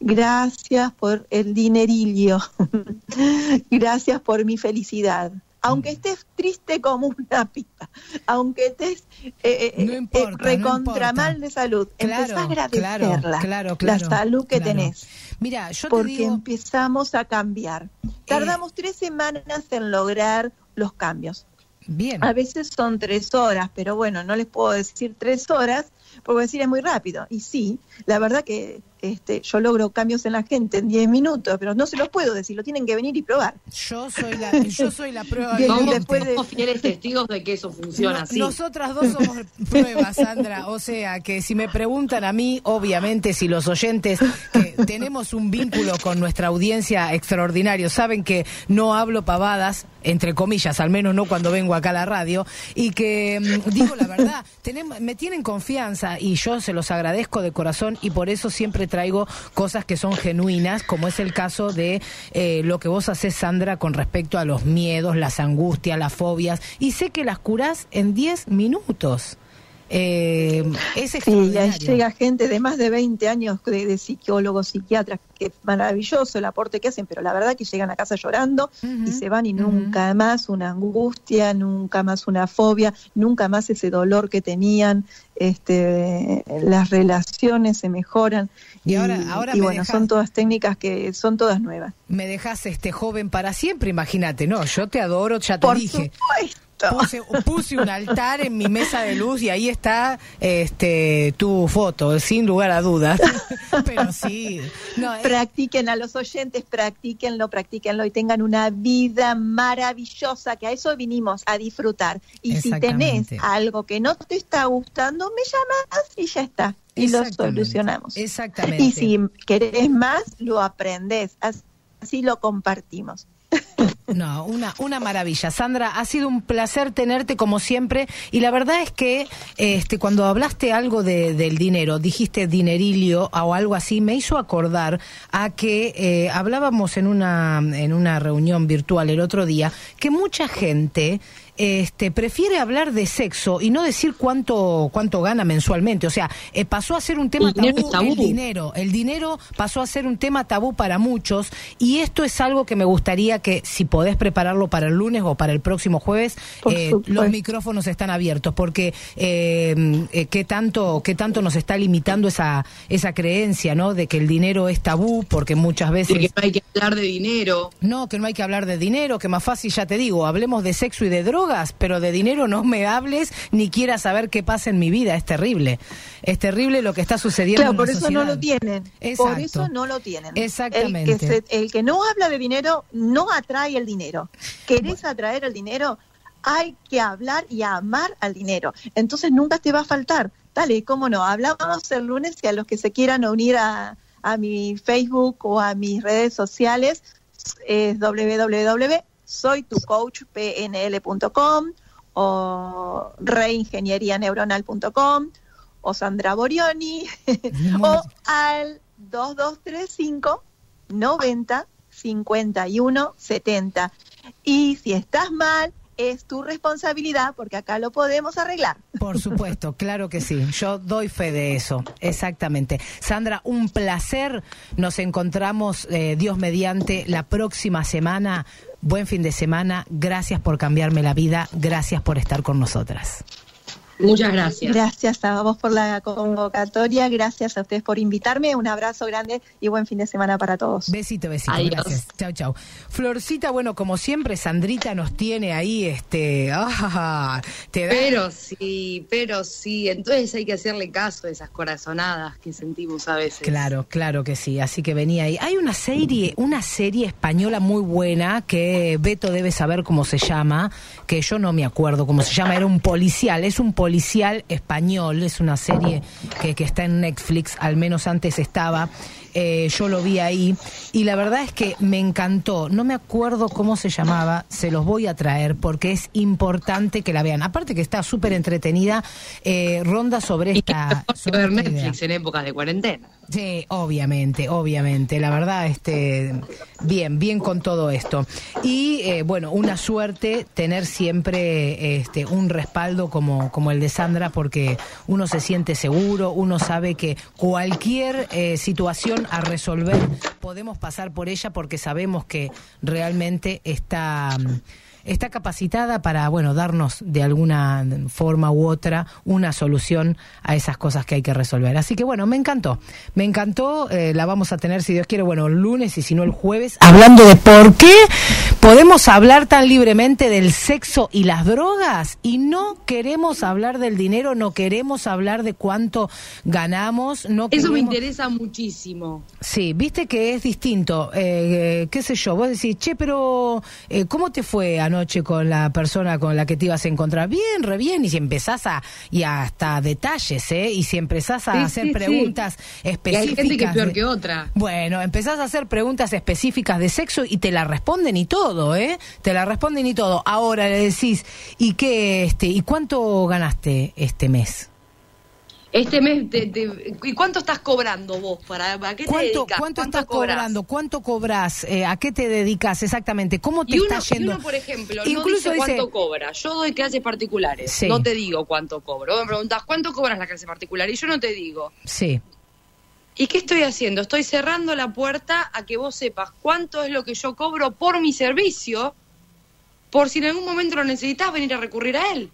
Gracias por el dinerillo. (laughs) Gracias por mi felicidad. Aunque estés triste como (laughs) una pipa, aunque estés eh, eh, No eh, importa, recontra mal de salud, Claro, empezá a agradecerla, claro, claro, la salud que tenés. Mira, yo te porque digo, Eh. empezamos a cambiar. Tardamos tres semanas en lograr los cambios. bien. A veces son tres horas, pero bueno, no les puedo decir tres horas porque decir es muy rápido. Y sí, la verdad que este, yo logro cambios en la gente en 10 minutos, pero no se los puedo decir, lo tienen que venir y probar. Yo soy la, (laughs) yo soy la prueba Bien, viviente. después de- Somos fieles testigos de que eso funciona No- así. Nosotras dos somos pruebas, Sandra. O sea, que si me preguntan a mí, obviamente, si los oyentes que tenemos un vínculo con nuestra audiencia extraordinario, saben que no hablo pavadas, entre comillas, al menos no cuando vengo acá a la radio, y que mm, digo la verdad, tenemos, me tienen confianza y yo se los agradezco de corazón y por eso siempre traigo cosas que son genuinas, como es el caso de eh, lo que vos haces, Sandra, con respecto a los miedos, las angustias, las fobias, y sé que las curás en 10 minutos. Eh, es Sí, ahí extraordinario. llega gente de más de 20 años de, de psicólogos, psiquiatras, que es maravilloso el aporte que hacen, pero la verdad que llegan a casa llorando y se van y nunca más una angustia, nunca más una fobia, nunca más ese dolor que tenían, este, las relaciones se mejoran. Y ahora- ahora y me bueno, dejas- son todas técnicas que son todas nuevas. Me dejas este joven para siempre, imagínate, no, yo te adoro, ya te Por dije. supuesto. Puse, puse un altar en mi mesa de luz y ahí está este tu foto, sin lugar a dudas. (laughs) Pero sí, no, Practiquen a los oyentes, practíquenlo, practíquenlo y tengan una vida maravillosa, que a eso vinimos, a disfrutar. Y si tenés algo que no te está gustando, me llamas y ya está. Y lo solucionamos. Exactamente. Y si querés más, lo aprendés. Así lo compartimos. No, una, una maravilla. Sandra, ha sido un placer tenerte como siempre. Y la verdad es que este, cuando hablaste algo de- del dinero, dijiste dinerilio o algo así, me hizo acordar a que eh, hablábamos en una, en una reunión virtual el otro día que mucha gente este, prefiere hablar de sexo y no decir cuánto, cuánto gana mensualmente. O sea, eh, pasó a ser un tema tabú, el dinero. El dinero pasó a ser un tema tabú para muchos y esto es algo que me gustaría que si podés prepararlo para el lunes o para el próximo jueves, eh, los micrófonos están abiertos porque eh, eh, qué tanto qué tanto nos está limitando esa esa creencia, ¿no? De que el dinero es tabú porque muchas veces que no hay que hablar de dinero. no, que no hay que hablar de dinero, que más fácil, ya te digo, hablemos de sexo y de drogas, pero de dinero no me hables ni quieras saber qué pasa en mi vida. Es terrible. Es terrible lo que está sucediendo Claro, en por la eso sociedad. no lo tienen. Exacto. Por eso no lo tienen. Exactamente. El que, se- el que no habla de dinero no atrae el dinero. ¿Querés atraer el dinero? Hay que hablar y amar al dinero. Entonces nunca te va a faltar. Dale, cómo no. Hablamos el lunes y a los que se quieran unir a, a mi Facebook o a mis redes sociales es www.soytucoachpnl.com o reingenierianeuronal.com o Sandra Borioni (laughs) o al 2235 90 51 70. Y si estás mal, es tu responsabilidad porque acá lo podemos arreglar. Por supuesto, (laughs) claro que sí. Yo doy fe de eso, exactamente. Sandra, un placer. Nos encontramos, eh, Dios mediante, la próxima semana. Buen fin de semana. Gracias por cambiarme la vida. Gracias por estar con nosotras. Muchas gracias. Gracias a vos por la convocatoria, gracias a ustedes por invitarme, un abrazo grande y buen fin de semana para todos. Besito, besito, Adiós. gracias. Chau, chau. Florcita, bueno, como siempre, Sandrita nos tiene ahí, este, ah, te da... Pero sí, pero sí. Entonces hay que hacerle caso a esas corazonadas que sentimos a veces. Claro, claro que sí. Así que venía ahí. Hay una serie, una serie española muy buena que Beto debe saber cómo se llama, que yo no me acuerdo cómo se llama. Era un policial, es un policial español. Es una serie que, que está en Netflix, al menos antes estaba. Eh, yo lo vi ahí y la verdad es que me encantó. No me acuerdo cómo se llamaba, se los voy a traer porque es importante que la vean. Aparte que está súper entretenida, eh, ronda sobre esta. sobre Ver esta idea. Netflix en épocas de cuarentena. Sí, obviamente, obviamente. La verdad, este, bien, bien con todo esto. Y eh, bueno, una suerte tener siempre este, un respaldo como, como el de Sandra, porque uno se siente seguro, uno sabe que cualquier eh, situación a resolver. Podemos pasar por ella porque sabemos que realmente está mm, está capacitada para, bueno, darnos de alguna forma u otra una solución a esas cosas que hay que resolver. Así que bueno, me encantó. Me encantó, eh, la vamos a tener, si Dios quiere, bueno, el lunes y si no el jueves, hablando de por qué podemos hablar tan libremente del sexo y las drogas y no queremos hablar del dinero, no queremos hablar de cuánto ganamos, no Eso me queremos- interesa muchísimo. Sí, viste que es distinto. Eh, eh, ¿Qué sé yo? Vos decís, che, pero eh, ¿cómo te fue anoche con la persona con la que te ibas a encontrar? Bien, re bien. Y si empezás a, y hasta detalles, ¿eh? Y si empezás a Sí, hacer sí, sí. preguntas Y hay específicas. gente que es peor de- que otra. Bueno, empezás a hacer preguntas específicas de sexo y te la responden y todo, ¿eh? Te la responden y todo. Ahora le decís, ¿y qué, este, y cuánto ganaste este mes? Este mes, te- te- ¿y cuánto estás cobrando vos? Para, ¿A qué te ¿Cuánto, dedicas? ¿Cuánto, estás cobras? cobrando? ¿Cuánto cobras? Eh, ¿A qué te dedicas exactamente? ¿Cómo te Y uno, está y yendo? uno, por ejemplo, Incluso no dice dice- cuánto cobra. Yo doy clases particulares. Sí. No te digo cuánto cobro. Vos me preguntás, ¿cuánto cobras la clase particular? Y yo no te digo. Sí. ¿Y qué estoy haciendo? Estoy cerrando la puerta a que vos sepas cuánto es lo que yo cobro por mi servicio, por si en algún momento lo necesitas venir a recurrir a él.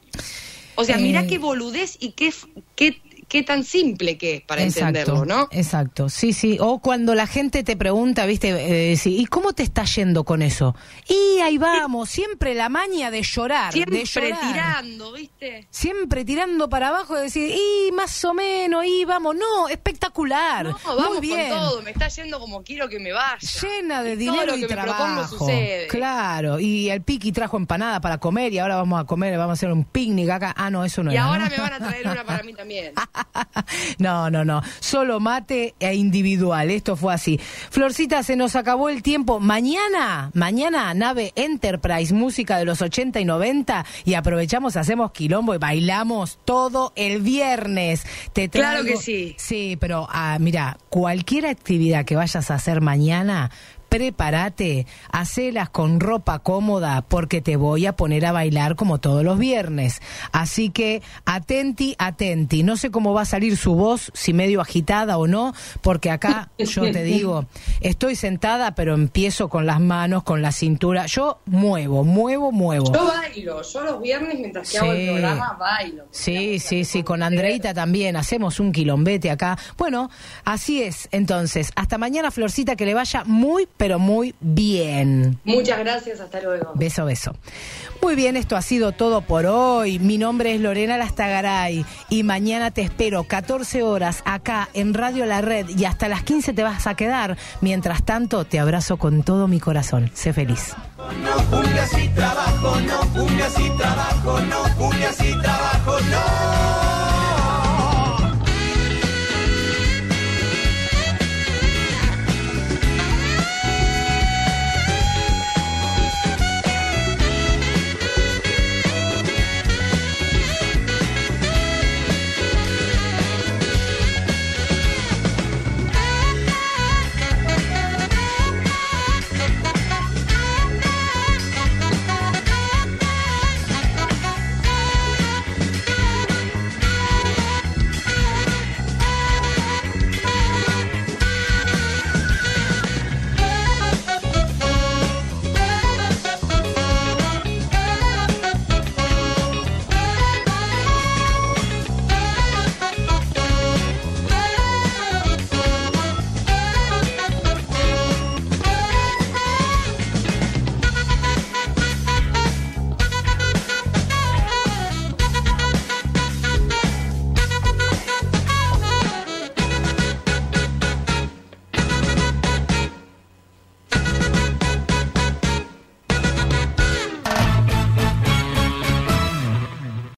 O sea, Eh, mirá qué boludez y qué, qué, qué tan simple que es para exacto, entenderlo, ¿no? Exacto, sí, sí. O cuando la gente te pregunta, viste, eh, sí, ¿y cómo te está yendo con eso? Y ahí vamos, siempre la maña de llorar, Siempre de llorar. tirando, ¿viste? Siempre tirando para abajo y decir, y más o menos, y vamos, no, espectacular. No, vamos Muy bien. con todo, me está yendo como quiero que me vaya. Llena de Y todo dinero lo y que me propongo trabajo. sucede. Claro, y el Piqui trajo empanada para comer y ahora vamos a comer, vamos a hacer un picnic acá. Ah, no, eso no Y era, ahora ¿no? me van a traer una para mí también. (laughs) (laughs) No, no, no. Solo mate e individual. Esto fue así. Florcita, se nos acabó el tiempo. Mañana, mañana, nave Enterprise, música de los 80 y 90. Y aprovechamos, hacemos quilombo y bailamos todo el viernes. Te Claro traigo- que sí. Sí, pero ah, mira, cualquier actividad que vayas a hacer mañana, prepárate, hacelas con ropa cómoda porque te voy a poner a bailar como todos los viernes. Así que atenti, atenti. No sé cómo va a salir su voz, si medio agitada o no, porque acá (laughs) yo te digo, estoy sentada, pero empiezo con las manos, con la cintura. Yo muevo, muevo, muevo. Yo bailo, yo los viernes mientras que hago el Sí. programa bailo. Sí, sí, sí, con Andreita también hacemos un quilombete acá. Bueno, así es. Entonces, hasta mañana, Florcita, que le vaya muy, pero muy bien. Muchas gracias, hasta luego. Beso, beso. Muy bien, esto ha sido todo por hoy. Mi nombre es Lorena Lastagaray y mañana te espero 14 horas acá en Radio La Red y hasta las 15 te vas a quedar. Mientras tanto, te abrazo con todo mi corazón. Sé feliz. No cumbias y trabajo, no cumbias y trabajo, no cumbias y trabajo, no.